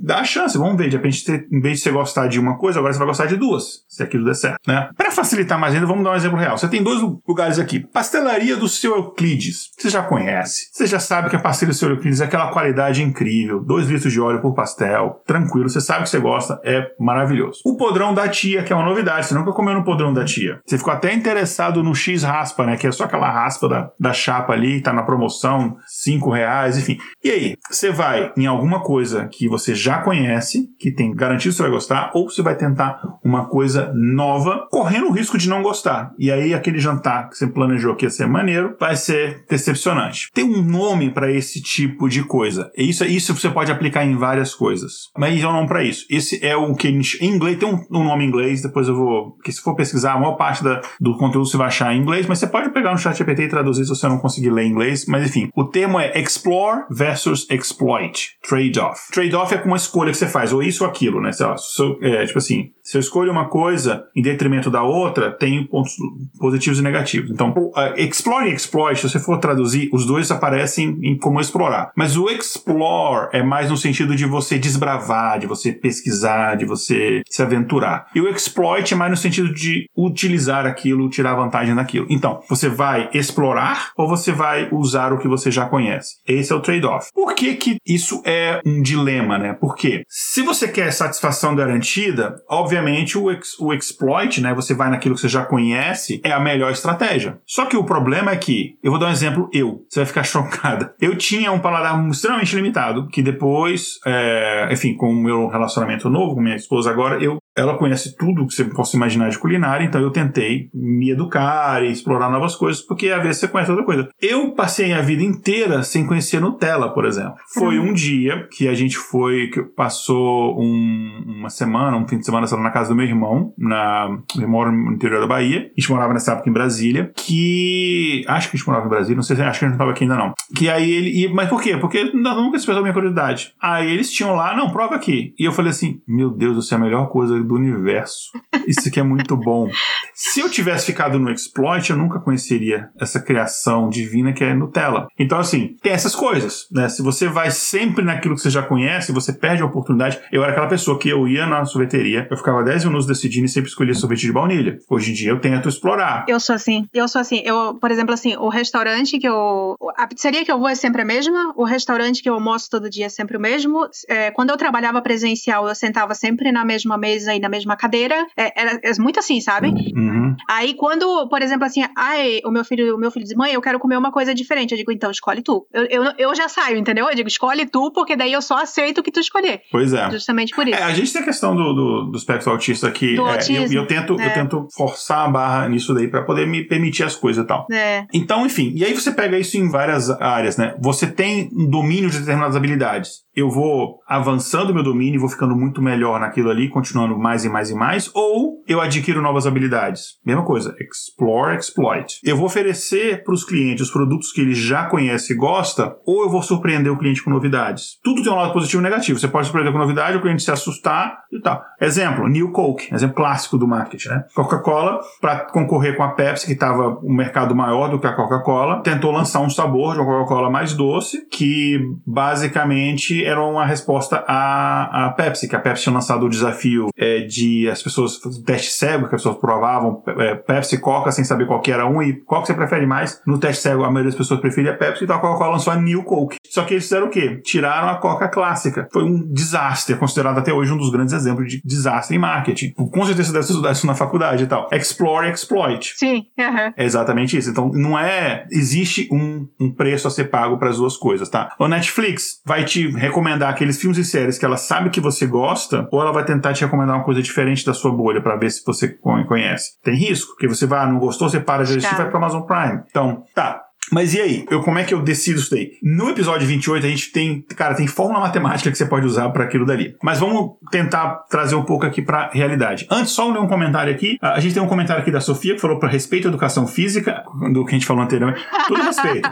dar a chance. Vamos ver, de repente, em vez de você gostar de uma coisa, agora você vai gostar de duas, se aquilo der certo, né? Para facilitar mais ainda, vamos dar um exemplo real. Você tem dois lugares aqui. Pastelaria do seu Euclides. Você já conhece. Você já sabe que a pastelaria do seu Euclides é aquela qualidade incrível. Dois litros de óleo por pastel. Tranquilo. Você sabe que você gosta. É maravilhoso. O podrão da tia, que é uma novidade. Você nunca comeu no podrão da tia. Você ficou até interessado no X raspa, né? Que é só aquela raspa da, da chapa ali. Tá na promoção. Cinco reais, enfim. E aí? Você vai em alguma coisa que você já conhece, que tem garantido que você vai gostar, ou você vai tentar uma coisa nova, correndo o risco de não gostar. E aí aquele jantar que você planejou que ia ser maneiro, vai ser decepcionante. Tem um nome para esse tipo de coisa. E isso, isso você pode aplicar em várias coisas. Mas é um nome para isso. Esse é o que em inglês tem um, um, nome em inglês, depois eu vou. Porque se for pesquisar, a maior parte da, do conteúdo você vai achar em inglês, mas você pode pegar no chat GPT e traduzir se você não conseguir ler inglês. Mas enfim, o termo é explore versus exploit. Trade-off. Trade-off é com uma escolha que você faz, ou isso ou aquilo, né? Sei lá, é, tipo assim, se eu escolho uma coisa em detrimento da outra, tem pontos positivos e negativos. Então, explore e exploit, se você for traduzir, os dois aparecem em como explorar. Mas o explore é mais no sentido de você desbravar, de você pesquisar, de você se aventurar. E o exploit é mais no sentido de utilizar aquilo, tirar vantagem daquilo. Então, você vai explorar ou você vai usar o que você já conhece? Esse é o trade-off. Por que, que isso é um dilema, né? Porque se você quer satisfação garantida, obviamente obviamente, o, ex, o exploit, né? Você vai naquilo que você já conhece, é a melhor estratégia. Só que o problema é que, eu vou dar um exemplo, eu. Você vai ficar (laughs) chocada. Eu tinha um paladar extremamente limitado, que depois, é, enfim, com o meu relacionamento novo, com minha esposa agora, eu ela conhece tudo que você possa imaginar de culinária, então eu tentei me educar e explorar novas coisas, porque às vezes você conhece outra coisa. Eu passei a vida inteira sem conhecer Nutella, por exemplo. Foi um dia que a gente foi, que passou um, uma semana, um fim de semana, sei lá, na casa do meu irmão, na, eu moro no interior da Bahia, a gente morava nessa época em Brasília, que, acho que a gente morava em Brasília, não sei se, acho que a gente não estava aqui ainda não. Que aí ele, e, mas por quê? Porque nunca despertou minha curiosidade. Aí eles tinham lá, não, prova aqui. E eu falei assim, meu Deus, isso é a melhor coisa do universo. Isso aqui é muito bom. Se eu tivesse ficado no exploit, eu nunca conheceria essa criação divina que é Nutella. Então, assim, tem essas coisas, né? Se você vai sempre naquilo que você já conhece, você perde a oportunidade. Eu era aquela pessoa que eu ia na sorveteria, eu ficava 10 minutos decidindo e sempre escolhia sorvete de baunilha. Hoje em dia eu tento explorar. Eu sou assim. Eu sou assim. Eu, por exemplo, assim, o restaurante que eu. A pizzaria que eu vou é sempre a mesma, o restaurante que eu almoço todo dia é sempre o mesmo. É, quando eu trabalhava presencial, eu sentava sempre na mesma mesa e na mesma cadeira. É, é muito assim, sabe? Uhum. Aí quando, por exemplo, assim, ai, o meu filho, o meu filho diz, mãe, eu quero comer uma coisa diferente. Eu digo, então, escolhe tu. Eu, eu, eu já saio, entendeu? Eu digo, escolhe tu, porque daí eu só aceito o que tu escolher. Pois é. Justamente por isso. É, a gente tem a questão do, do, do espectro autista aqui. Do é, autismo, eu, eu, tento, eu é. tento forçar a barra nisso daí para poder me permitir as coisas e tal. É. Então, enfim, e aí você pega isso em várias áreas, né? Você tem um domínio de determinadas habilidades. Eu vou avançando meu domínio, vou ficando muito melhor naquilo ali, continuando mais e mais e mais, ou eu adquiro novas habilidades. Mesma coisa, explore, exploit. Eu vou oferecer para os clientes os produtos que ele já conhece e gosta, ou eu vou surpreender o cliente com novidades. Tudo tem um lado positivo e negativo. Você pode surpreender com novidade, o cliente se assustar e tal. Exemplo, New Coke, exemplo clássico do marketing, né? Coca-Cola, para concorrer com a Pepsi, que estava um mercado maior do que a Coca-Cola, tentou lançar um sabor de uma Coca-Cola mais doce, que basicamente era uma resposta à, à Pepsi, que a Pepsi tinha lançado o desafio é, de as pessoas, teste cego, que as pessoas provavam é, Pepsi e Coca sem saber qual que era um, e qual que você prefere mais. No teste cego, a maioria das pessoas preferia Pepsi, então a Coca-Cola lançou a New Coke. Só que eles fizeram o quê? Tiraram a Coca clássica. Foi um desastre, é considerado até hoje um dos grandes exemplos de desastre em marketing. Com certeza você deve estudar isso na faculdade e tal. Explore, exploit. Sim, aham. É exatamente isso. Então, não é. Existe um, um preço a ser pago para as duas coisas, tá? O Netflix vai te recomendar aqueles filmes e séries que ela sabe que você gosta, ou ela vai tentar te recomendar uma coisa diferente da sua bolha para ver se você con- conhece. Tem risco, porque você vai, ah, não gostou, você para de assistir e Tá. vai para Amazon Prime. Então, tá. Mas e aí? Eu, como é que eu decido isso daí? No episódio 28, a gente tem, cara, tem fórmula matemática que você pode usar para aquilo dali. Mas vamos tentar trazer um pouco aqui para realidade. Antes, só ler um comentário aqui. A gente tem um comentário aqui da Sofia que falou para respeito à educação física, do que a gente falou anteriormente. Tudo respeito.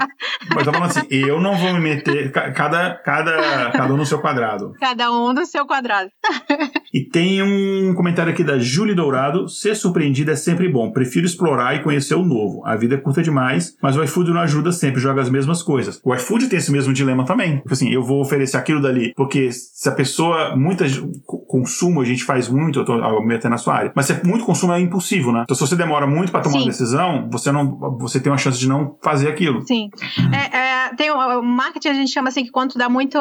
Mas eu falando assim, eu não vou me meter, cada, cada, cada um no seu quadrado. Cada um no seu quadrado. (laughs) e tem um comentário aqui da Júlia Dourado. Ser surpreendido é sempre bom. Prefiro explorar e conhecer o novo. A vida é curta demais, mas o iFood não ajuda sempre, joga as mesmas coisas. O iFood tem esse mesmo dilema também. Tipo assim, eu vou oferecer aquilo dali, porque se a pessoa, muita consumo a gente faz muito, eu tô metendo na sua área, mas se é muito consumo é impulsivo, né? Então se você demora muito para tomar Sim. uma decisão, você não, você tem uma chance de não fazer aquilo. Sim. É, é, tem o, o marketing a gente chama assim que quando dá muito,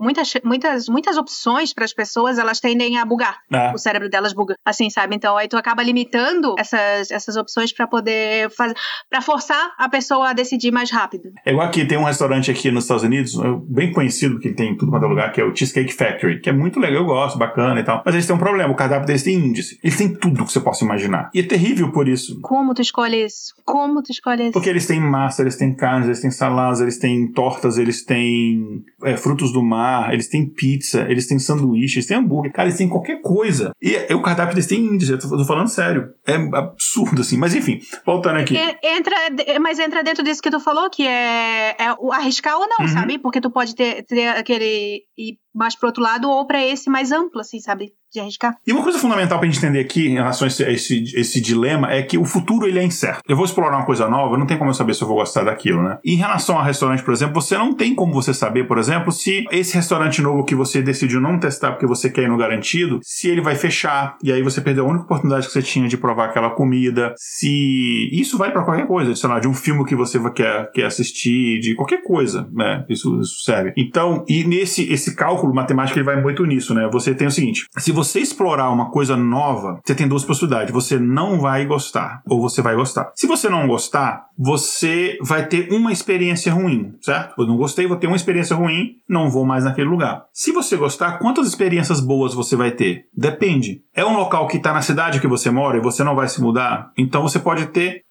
muitas, muitas, muitas opções para as pessoas, elas tendem a bugar. É. O cérebro delas buga, assim, sabe? Então aí tu acaba limitando essas, essas opções para poder fazer, para forçar a pessoa a decidir mais rápido. É igual aqui, tem um restaurante aqui nos Estados Unidos, é bem conhecido, que tem tudo quanto é lugar, que é o Cheesecake Factory, que é muito legal, eu gosto, bacana e tal. Mas eles têm um problema, o cardápio deles tem índice. Eles têm tudo que você possa imaginar. E é terrível por isso. Como tu escolhe isso? Como tu escolhe isso? Porque eles têm massa, eles têm carnes, eles têm saladas, eles têm tortas, eles têm é, frutos do mar, eles têm pizza, eles têm sanduíche, eles têm hambúrguer. Cara, eles têm qualquer coisa. E é, o cardápio deles tem índice, eu tô, tô, falando sério. É absurdo, assim. Mas enfim, voltando aqui. entra, mas entra dentro disso que tu falou, que é, é arriscar ou não, uhum. sabe? Porque tu pode ter, ter aquele. ir mais pro outro lado ou para esse mais amplo, assim, sabe? de arriscar. E uma coisa fundamental pra gente entender aqui em relação a esse, esse, esse, dilema é que o futuro ele é incerto. Eu vou explorar uma coisa nova, não tem como eu saber se eu vou gostar daquilo, né? Em relação a restaurante, por exemplo, você não tem como você saber, por exemplo, se esse restaurante novo que você decidiu não testar porque você quer ir no garantido, se ele vai fechar e aí você perdeu a única oportunidade que você tinha de provar aquela comida, se isso vale para qualquer coisa, sei lá, de um filme que você quer, quer assistir, de qualquer coisa, né? Isso, isso serve. Então, e nesse esse cálculo matemático ele vai muito nisso, né? Você tem o seguinte, se você explorar uma coisa nova, você tem duas possibilidades. Você não vai gostar ou você vai gostar. Se você não gostar, você vai ter uma experiência ruim, certo? Eu não gostei, vou ter uma experiência ruim, não vou mais naquele lugar. Se você gostar, quantas experiências boas você vai ter? Depende. É um local que está na cidade que você mora e você não vai se mudar, então você pode ter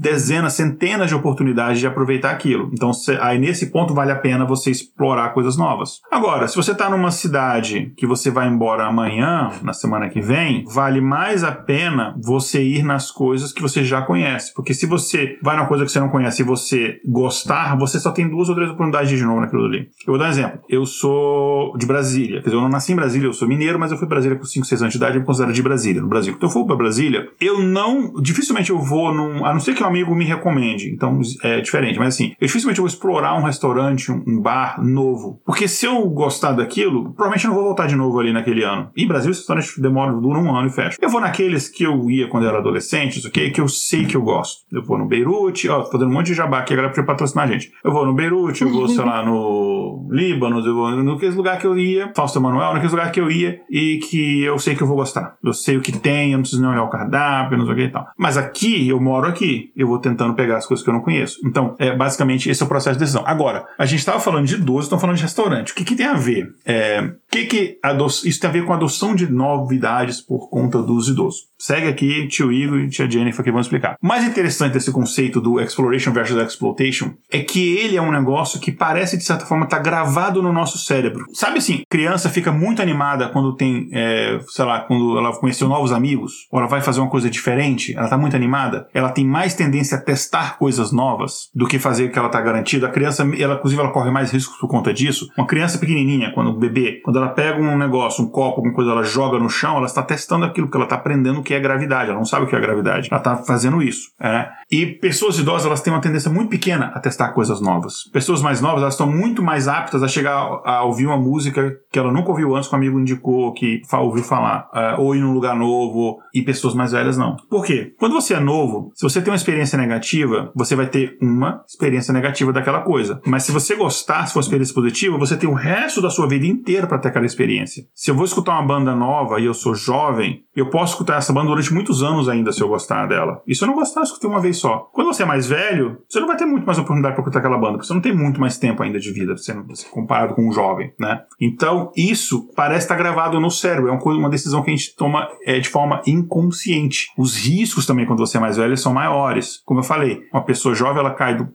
dezenas, centenas de oportunidades de aproveitar aquilo. Então, aí nesse ponto vale a pena você explorar coisas novas. Agora, se você está numa cidade que você vai embora amanhã na semana que vem, vale mais a pena você ir nas coisas que você já conhece. Porque se você vai na coisa que você não conhece e você gostar, você só tem duas ou três oportunidades de ir de novo naquilo ali. Eu vou dar um exemplo. Eu sou de Brasília. Quer dizer, eu não nasci em Brasília, eu sou mineiro, mas eu fui para Brasília com 5, 6 anos de idade e me considero de Brasília, no Brasil. Então eu for para Brasília, eu não. Dificilmente eu vou num. A não ser que um amigo me recomende. Então é diferente. Mas assim, eu dificilmente vou explorar um restaurante, um, bar novo. Porque se eu gostar daquilo, provavelmente eu não vou voltar de novo ali naquele ano. E Brasil, esses restaurantes demoram, duram um ano e fecham. Eu vou naqueles que eu ia quando eu era adolescente, aqui, que eu sei que eu gosto. Eu vou no Beirute, ó, tô dando um monte de jabá aqui, a galera precisa patrocinar a gente. Eu vou no Beirute, eu vou, sei lá, no Líbano, eu vou naqueles lugar que eu ia, Fausto Manuel, naqueles lugar que eu ia e que eu sei que eu vou gostar. Eu sei o que tem, eu não preciso nem olhar o cardápio, não sei o que e tal. Mas aqui, eu moro aqui, eu vou tentando pegar as coisas que eu não conheço. Então, é basicamente esse é o processo de decisão. Agora, a gente estava falando de idoso, estamos falando de restaurante. O que, que tem a ver? É, que que isso tem a ver com a adoção de novidades por conta dos idosos? Segue aqui, tio Igor e tia Jennifer que vão explicar. O mais interessante desse conceito do exploration versus exploitation é que ele é um negócio que parece, de certa forma, estar tá gravado no nosso cérebro. Sabe assim, criança fica muito animada quando tem, é, sei lá, quando ela conheceu novos amigos, ou ela vai fazer uma coisa diferente, ela está muito animada, ela tem mais tendência a testar coisas novas do que fazer o que ela está garantida. A criança, ela, inclusive, ela corre mais riscos por conta disso. Uma criança pequenininha, quando o bebê, quando ela pega um negócio, um copo, alguma coisa, ela joga no chão, ela está testando aquilo, porque ela está aprendendo o que é gravidade, ela não sabe o que é gravidade, ela está fazendo isso. É? E pessoas idosas, elas têm uma tendência muito pequena a testar coisas novas. Pessoas mais novas, elas estão muito mais aptas a chegar a ouvir uma música que ela nunca ouviu antes, que um amigo indicou, que ouviu falar, uh, ou ir num lugar novo, e pessoas mais velhas não. Por quê? Quando você é novo, se você tem uma experiência negativa, você vai ter uma experiência negativa daquela coisa. Mas se você gostar, se for uma experiência positiva, você tem o resto resto da sua vida inteira para ter aquela experiência. Se eu vou escutar uma banda nova e eu sou jovem, eu posso escutar essa banda durante muitos anos ainda se eu gostar dela. E se eu não gostar, eu escutei uma vez só. Quando você é mais velho, você não vai ter muito mais oportunidade para escutar aquela banda, porque você não tem muito mais tempo ainda de vida, você não, você, comparado com um jovem, né? Então, isso parece estar gravado no cérebro. É uma, uma decisão que a gente toma é, de forma inconsciente. Os riscos também, quando você é mais velho, são maiores. Como eu falei, uma pessoa jovem, ela cai do,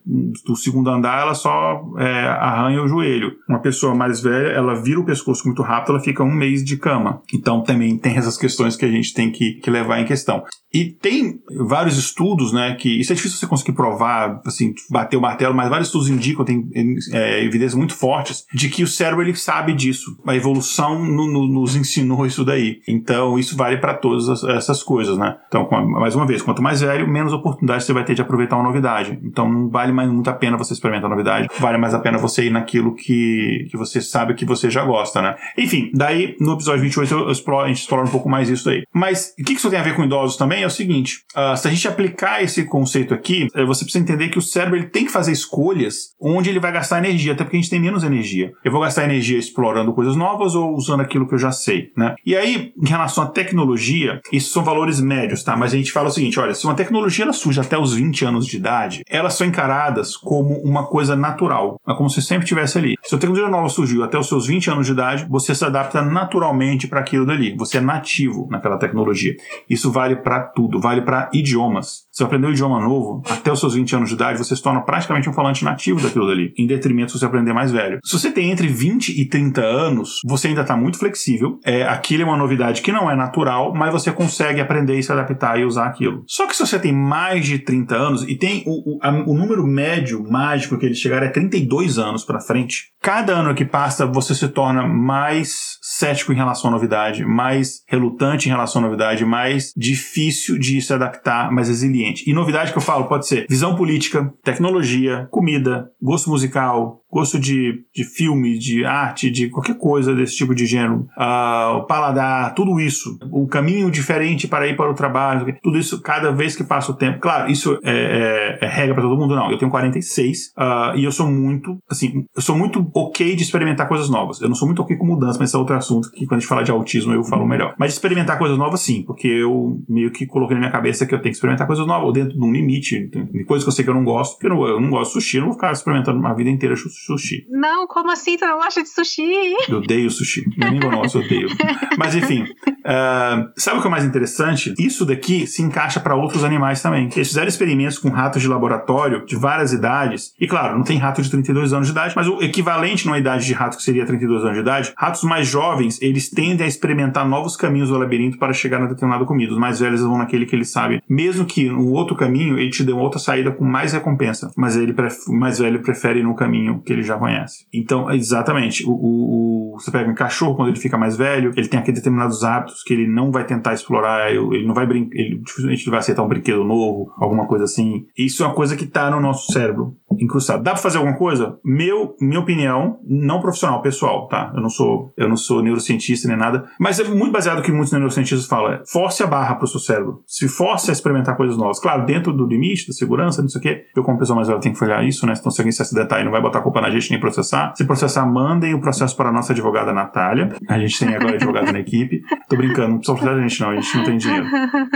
do segundo andar, ela só é, arranha o joelho. Uma pessoa mais velha, ela vira o pescoço muito rápido, ela fica um mês de cama. Então, também tem essas questões que a gente tem que, que levar em questão. E tem vários estudos, né, que isso é difícil você conseguir provar, assim, bater o martelo, mas vários estudos indicam, tem é, evidências muito fortes de que o cérebro ele sabe disso. A evolução no, no, nos ensinou isso daí. Então isso vale para todas essas coisas, né? Então, mais uma vez, quanto mais velho, menos oportunidade você vai ter de aproveitar uma novidade. Então não vale mais muito a pena você experimentar a novidade, vale mais a pena você ir naquilo que, que você sabe que você já gosta, né? Enfim, daí no episódio 28 eu exploro, a gente explora um pouco mais isso aí. Mas o que isso tem a ver com idosos também? É o seguinte: uh, se a gente aplicar esse conceito aqui, eh, você precisa entender que o cérebro ele tem que fazer escolhas onde ele vai gastar energia, até porque a gente tem menos energia. Eu vou gastar energia explorando coisas novas ou usando aquilo que eu já sei, né? E aí, em relação à tecnologia, isso são valores médios, tá? Mas a gente fala o seguinte: olha, se uma tecnologia ela surge até os 20 anos de idade, elas são encaradas como uma coisa natural, é como se sempre estivesse ali. Se a tecnologia nova surgiu até os seus 20 anos de idade, você se adapta naturalmente para aquilo dali. Você é nativo naquela tecnologia. Isso vale para tudo, vale para idiomas. Se você aprender um idioma novo, até os seus 20 anos de idade, você se torna praticamente um falante nativo daquilo dali, em detrimento se você aprender mais velho. Se você tem entre 20 e 30 anos, você ainda está muito flexível. É, aquilo é uma novidade que não é natural, mas você consegue aprender e se adaptar e usar aquilo. Só que se você tem mais de 30 anos e tem o, o, a, o número médio mágico que eles chegaram é 32 anos para frente, cada ano que passa você se torna mais cético em relação à novidade, mais relutante em relação à novidade, mais difícil de se adaptar, mais resiliente. E novidade que eu falo pode ser visão política, tecnologia, comida, gosto musical, gosto de, de filme, de arte, de qualquer coisa desse tipo de gênero, uh, o paladar, tudo isso, o caminho diferente para ir para o trabalho, tudo isso cada vez que passa o tempo. Claro, isso é, é, é regra para todo mundo, não. Eu tenho 46 uh, ah, e eu sou muito, assim, eu sou muito ok de experimentar coisas novas. Eu não sou muito ok com mudança, mas esse é outro assunto que quando a gente fala de autismo eu falo melhor. Mas experimentar coisas novas, sim, porque eu meio que coloquei na minha cabeça que eu tenho que experimentar coisas novas dentro de um limite, de coisas que eu sei que eu não gosto, porque eu não, eu não gosto de sushi, eu não vou ficar experimentando uma vida inteira sushi. Não, como assim? Tu não gosta de sushi? Eu odeio sushi. É nem nosso, eu odeio. Mas enfim, uh, sabe o que é mais interessante? Isso daqui se encaixa para outros animais também. Eles fizeram experimentos com ratos de laboratório de várias idades. E claro, não tem rato de 32 anos de idade, mas o equivalente numa idade de rato que seria 32 anos de idade, ratos mais jovens, eles tendem a experimentar novos caminhos do labirinto para chegar na determinada comida. Os mais velhos vão naquele que eles sabem. Mesmo que no outro caminho ele te dê uma outra saída com mais recompensa, mas ele o mais velho prefere ir no caminho que ele já conhece. Então, exatamente, o, o, o, você pega um cachorro quando ele fica mais velho, ele tem aqueles determinados hábitos que ele não vai tentar explorar, ele não vai brincar, ele dificilmente vai aceitar um brinquedo novo, alguma coisa assim. Isso é uma coisa que está no nosso cérebro incrustado. Dá para fazer alguma coisa? Meu, minha opinião, não profissional, pessoal, tá? Eu não sou, eu não sou neurocientista nem nada, mas é muito baseado no que muitos neurocientistas falam, é force a barra para o seu cérebro. Se force a experimentar coisas novas, claro, dentro do limite da segurança, não sei o quê. Eu como pessoa mais velha tenho que olhar isso, né? Então se alguém se acidentar e não vai botar a culpa na gente nem processar, se processar, mandem o processo para a nossa advogada Natália. A gente tem agora advogada na equipe. Tô brincando, não precisa processar a gente não, a gente não tem dinheiro.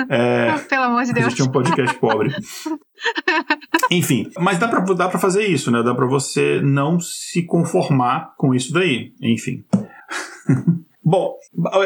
É, (laughs) Pelo amor de Deus. A gente é um podcast pobre. Enfim, mas dá pra, dá pra fazer isso, né? Dá pra você não se conformar com isso daí. Enfim. (laughs) Bom,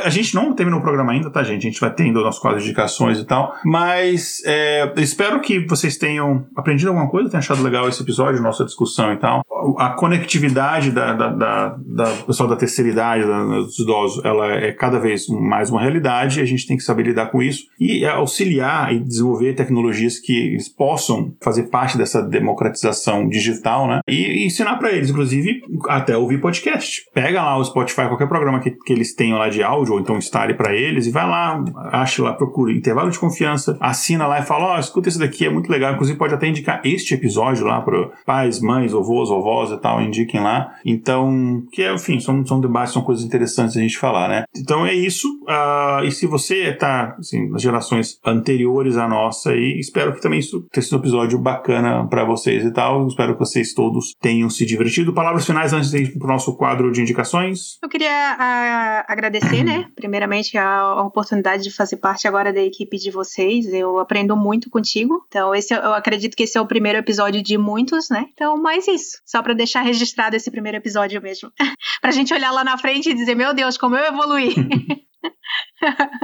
a gente não terminou o programa ainda, tá, gente? A gente vai tendo o nosso de indicações e tal. Mas é, espero que vocês tenham aprendido alguma coisa, tenham achado legal esse episódio, nossa discussão e tal. A conectividade da, da, da, da pessoal da terceira idade, da, dos idosos, ela é cada vez mais uma realidade e a gente tem que saber lidar com isso e auxiliar e desenvolver tecnologias que eles possam fazer parte dessa democratização digital, né? E, e ensinar para eles, inclusive, até ouvir podcast. Pega lá o Spotify, qualquer programa que, que eles eles tenham lá de áudio, ou então instale para eles, e vai lá, ache lá, procure intervalo de confiança, assina lá e fala: Ó, oh, escuta esse daqui, é muito legal. Inclusive, pode até indicar este episódio lá para pais, mães, avós, vovós e tal, indiquem lá. Então, que é, enfim, são, são debates, são coisas interessantes a gente falar, né? Então é isso. Uh, e se você tá, assim, nas gerações anteriores à nossa, e espero que também isso tenha sido um episódio bacana para vocês e tal. Espero que vocês todos tenham se divertido. Palavras finais antes de ir nosso quadro de indicações? Eu queria uh, agradecer, né? Primeiramente, a, a, oportunidade de fazer parte agora da equipe de vocês. Eu aprendo muito contigo. Então, esse eu acredito que esse é o primeiro episódio de muitos, né? Então, mais isso. Só para deixar registrado esse primeiro episódio mesmo. (laughs) pra gente olhar lá na frente e dizer, meu Deus, como eu evoluí. (laughs)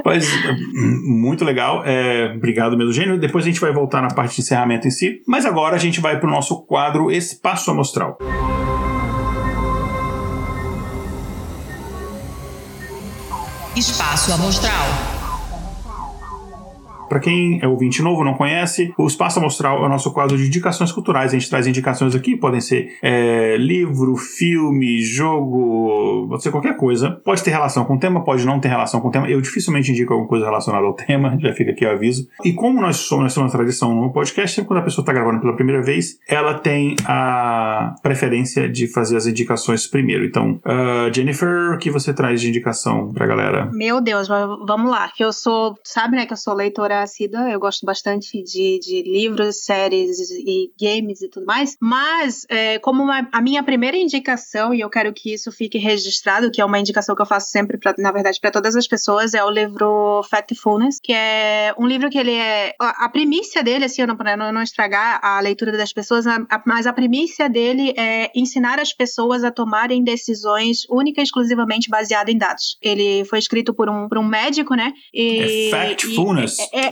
Pois, muito legal. É, obrigado, meu gênio. Depois a gente vai voltar na parte de encerramento em si. Mas agora a gente vai para o nosso quadro Espaço Amostral. Espaço Amostral. Para quem é ouvinte novo, não conhece, o Espaço Amostral é o nosso quadro de indicações culturais. A gente traz indicações aqui, podem ser é, livro, filme, jogo, pode ser qualquer coisa. Pode ter relação com o tema, pode não ter relação com o tema. Eu dificilmente indico alguma coisa relacionada ao tema, (laughs) já fica aqui o aviso. E como nós somos, nós somos uma tradição no podcast, sempre quando a pessoa está gravando pela primeira vez, ela tem a preferência de fazer as indicações primeiro. Então, uh, Jennifer, o que você traz de indicação pra galera? Meu Deus, vamos lá. Que eu sou, sabe, né, que eu sou leitora assídua, eu gosto bastante de, de livros, séries e games e tudo mais, mas é, como uma, a minha primeira indicação, e eu quero que isso fique registrado, que é uma indicação que eu faço sempre, pra, na verdade, para todas as pessoas, é o livro Factfulness, que é um livro que ele é. A, a primícia dele, assim, eu não, não, não estragar a leitura das pessoas, a, a, mas a primícia dele é ensinar as pessoas a tomarem decisões única e exclusivamente baseadas em dados. Ele foi escrito por um, por um médico, né? E, é Factfulness. E, é, é,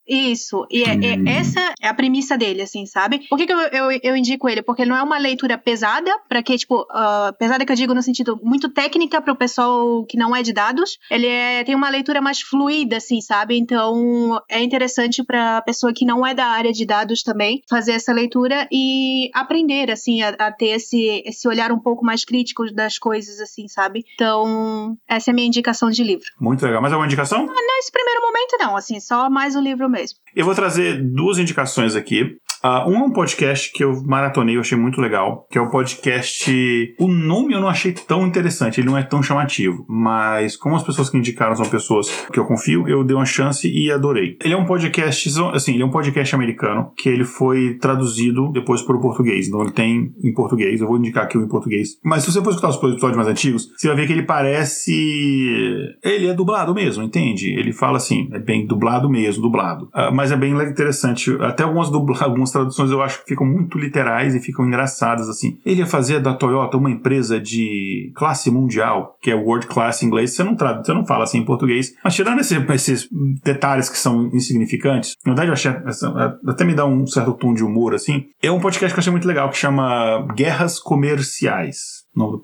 isso, e é, é, hum. essa é a premissa dele, assim, sabe? Por que, que eu, eu, eu, indico ele? Porque ele não é uma leitura pesada, para que, tipo, uh, pesada que eu digo no sentido muito técnica para o pessoal que não é de dados. Ele é, tem uma leitura mais fluida, assim, sabe? Então é interessante para pessoa que não é da área de dados também fazer essa leitura e aprender, assim, a, a ter esse, esse olhar um pouco mais crítico das coisas, assim, sabe? Então, essa é a minha indicação de livro. Muito legal. Mais alguma indicação? Nesse primeiro momento, não, assim, só mais o livro mesmo. Eu vou trazer duas indicações aqui. Uh, um é um podcast que eu maratonei, eu achei muito legal, que é o podcast. O nome eu não achei tão interessante, ele não é tão chamativo, mas como as pessoas que indicaram são pessoas que eu confio, eu dei uma chance e adorei. Ele é um podcast, assim, ele é um podcast americano que ele foi traduzido depois para o português, então ele tem em português, eu vou indicar aqui o em português. Mas se você for escutar os episódios mais antigos, você vai ver que ele parece. Ele é dublado mesmo, entende? Ele fala assim, é bem dublado mesmo, dublado. Uh, mas é bem interessante, até algumas, dubla... algumas algumas traduções eu acho que ficam muito literais e ficam engraçadas, assim. Ele ia fazer da Toyota uma empresa de classe mundial, que é world class em inglês, você não, traduz, você não fala assim em português. Mas tirando esse, esses detalhes que são insignificantes, na verdade eu achei, até me dá um certo tom de humor, assim. É um podcast que eu achei muito legal, que chama Guerras Comerciais.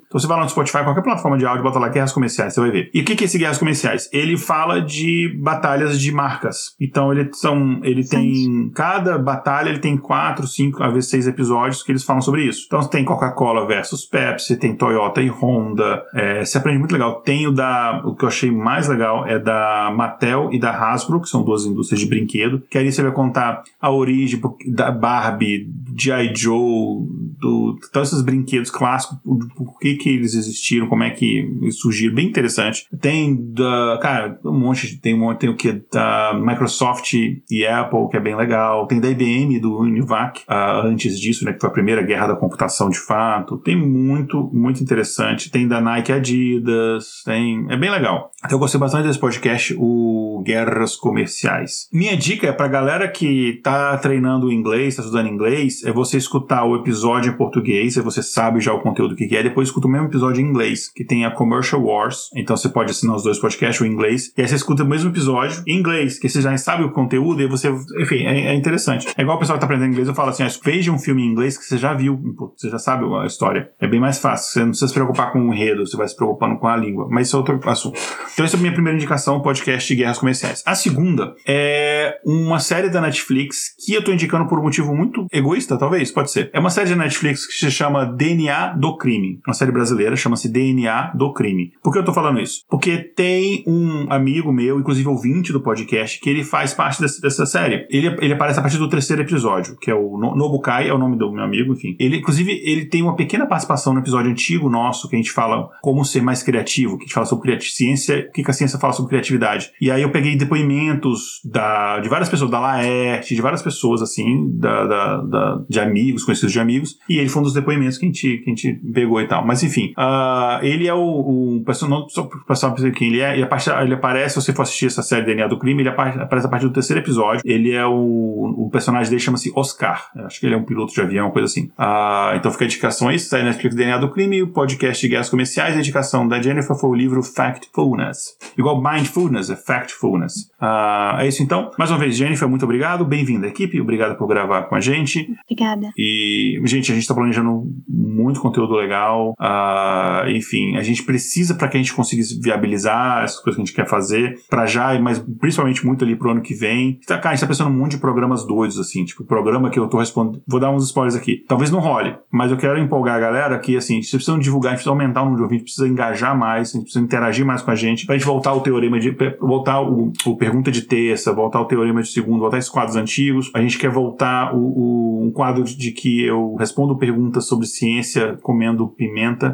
Então você vai lá no Spotify, qualquer plataforma de áudio, bota lá guerras comerciais, você vai ver. E o que, que é esse guerras comerciais? Ele fala de batalhas de marcas. Então ele são, ele tem cada batalha ele tem quatro, cinco, às vezes seis episódios que eles falam sobre isso. Então tem Coca-Cola versus Pepsi, tem Toyota e Honda. É, se aprende muito legal. Tem o da, o que eu achei mais legal é da Mattel e da Hasbro, que são duas indústrias de brinquedo. Que aí você vai contar a origem da Barbie, G.I. Joe, do, todos esses brinquedos clássicos por que que eles existiram, como é que surgiram, bem interessante. Tem da, cara, um monte, tem um monte, tem o que da Microsoft e Apple, que é bem legal. Tem da IBM, do Univac, uh, antes disso, né, que foi a primeira guerra da computação de fato. Tem muito, muito interessante. Tem da Nike Adidas, tem, é bem legal. Então eu gostei bastante desse podcast, o Guerras Comerciais. Minha dica é pra galera que tá treinando inglês, tá estudando inglês, é você escutar o episódio em português, aí você sabe já o conteúdo que é, depois escuta o mesmo episódio em inglês, que tem a Commercial Wars. Então você pode assinar os dois podcasts, o inglês, e aí você escuta o mesmo episódio em inglês, que você já sabe o conteúdo e você. Enfim, é, é interessante. É igual o pessoal que tá aprendendo inglês, eu falo assim: veja um filme em inglês que você já viu, você já sabe a história. É bem mais fácil. Você não precisa se preocupar com o enredo, você vai se preocupando com a língua. Mas isso é outro assunto. Então, essa é a minha primeira indicação, podcast de guerras comerciais. A segunda é uma série da Netflix que eu tô indicando por um motivo muito egoísta, talvez, pode ser. É uma série da Netflix que se chama DNA do Crime. Uma série brasileira, chama-se DNA do Crime. Por que eu tô falando isso? Porque tem um amigo meu, inclusive ouvinte do podcast, que ele faz parte dessa, dessa série. Ele, ele aparece a partir do terceiro episódio, que é o Nobukai, é o nome do meu amigo, enfim. Ele, inclusive, ele tem uma pequena participação no episódio antigo nosso, que a gente fala como ser mais criativo, que a gente fala sobre ciência, o que a ciência fala sobre criatividade. E aí eu peguei depoimentos da, de várias pessoas, da Laerte, de várias pessoas, assim, da, da, da, de amigos, conhecidos de amigos, e ele foi um dos depoimentos que a gente, que a gente pegou e tal. Mas enfim, uh, ele é o, o personagem, só para o pessoal quem ele é, ele, ele aparece, se você for assistir essa série DNA do crime, ele aparece a partir do terceiro episódio. Ele é o, o personagem dele chama-se Oscar. Acho que ele é um piloto de avião, uma coisa assim. Uh, então fica a indicação aí, sai na Netflix DNA do crime, o podcast de guerras comerciais, a indicação da Jennifer foi o livro Factfulness. Igual Mindfulness, é Factfulness. Uh, é isso então. Mais uma vez, Jennifer, muito obrigado. Bem-vinda, equipe. Obrigado por gravar com a gente. Obrigada. E, gente, a gente está planejando muito conteúdo legal. Uh, enfim, a gente precisa para que a gente consiga viabilizar essas coisas que a gente quer fazer para já, mas principalmente muito ali pro ano que vem. Tá, cara, a gente tá pensando um monte de programas doidos, assim, tipo, programa que eu tô respondendo. Vou dar uns spoilers aqui. Talvez não role, mas eu quero empolgar a galera que, assim, vocês precisam divulgar, a gente precisa aumentar o número de ouvintes, precisa engajar mais, a gente precisa interagir mais com a gente, pra gente voltar o teorema de. voltar o, o pergunta de terça, voltar o teorema de segundo, voltar esses quadros antigos. A gente quer voltar o, o um quadro de que eu respondo perguntas sobre ciência comendo pimenta.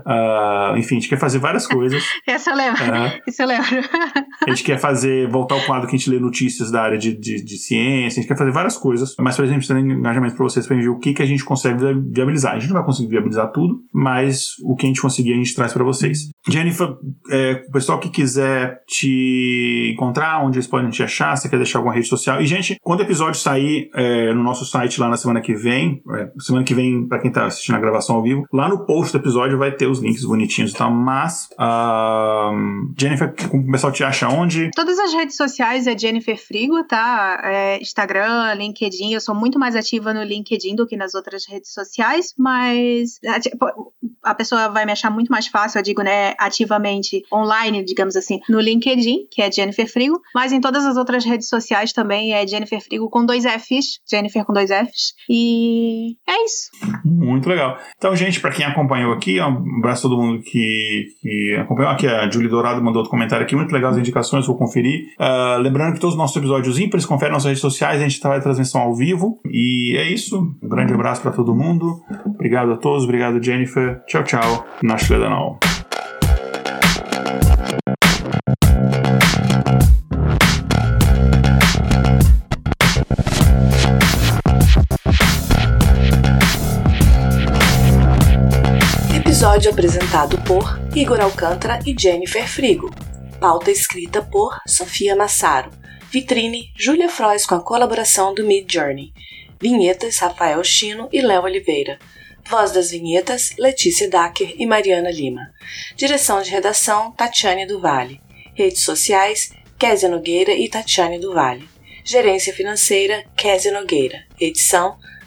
Uh, enfim, a gente quer fazer várias coisas. (laughs) Essa eu lembro. Uh, Isso eu lembro. a gente quer fazer, voltar ao quadro que a gente lê notícias da área de, de, de ciência, a gente quer fazer várias coisas. Mas, por exemplo, precisa de engajamento para vocês para ver o que, que a gente consegue viabilizar. A gente não vai conseguir viabilizar tudo, mas o que a gente conseguir a gente traz para vocês. Jennifer, é, o pessoal que quiser te encontrar, onde eles podem te achar, você quer deixar alguma rede social. E, gente, quando o episódio sair é, no nosso site lá na semana que vem, é, semana que vem, para quem tá assistindo a gravação ao vivo, lá no post do episódio vai ter os links bonitinhos e tal. Mas, uh, Jennifer, o pessoal te acha onde? Todas as redes sociais é Jennifer Frigo, tá? É Instagram, LinkedIn. Eu sou muito mais ativa no LinkedIn do que nas outras redes sociais, mas a pessoa vai me achar muito mais fácil, eu digo, né, ativamente online, digamos assim, no LinkedIn, que é Jennifer Frigo, mas em todas as outras redes sociais também é Jennifer Frigo com dois Fs, Jennifer com dois Fs. E é isso. Muito legal. Então, gente, para quem acompanhou aqui, um abraço a todo mundo que, que acompanhou. Aqui a Julie Dourado mandou outro comentário aqui, muito legal as indicações, vou conferir. Uh, lembrando que todos os nossos episódios ímpares conferem nas nossas redes sociais, a gente está em transmissão ao vivo. E é isso. Um grande abraço para todo mundo. Obrigado a todos, obrigado, Jennifer. Tchau, tchau. Na Schledanau. Episódio apresentado por Igor Alcântara e Jennifer Frigo. Pauta escrita por Sofia Massaro. Vitrine Júlia Frois com a colaboração do Mid Journey. Vinhetas Rafael Chino e Léo Oliveira. Voz das vinhetas Letícia Dacker e Mariana Lima. Direção de redação Tatiane do Vale. Redes sociais Kézia Nogueira e Tatiane do Vale. Gerência financeira Kézia Nogueira. Edição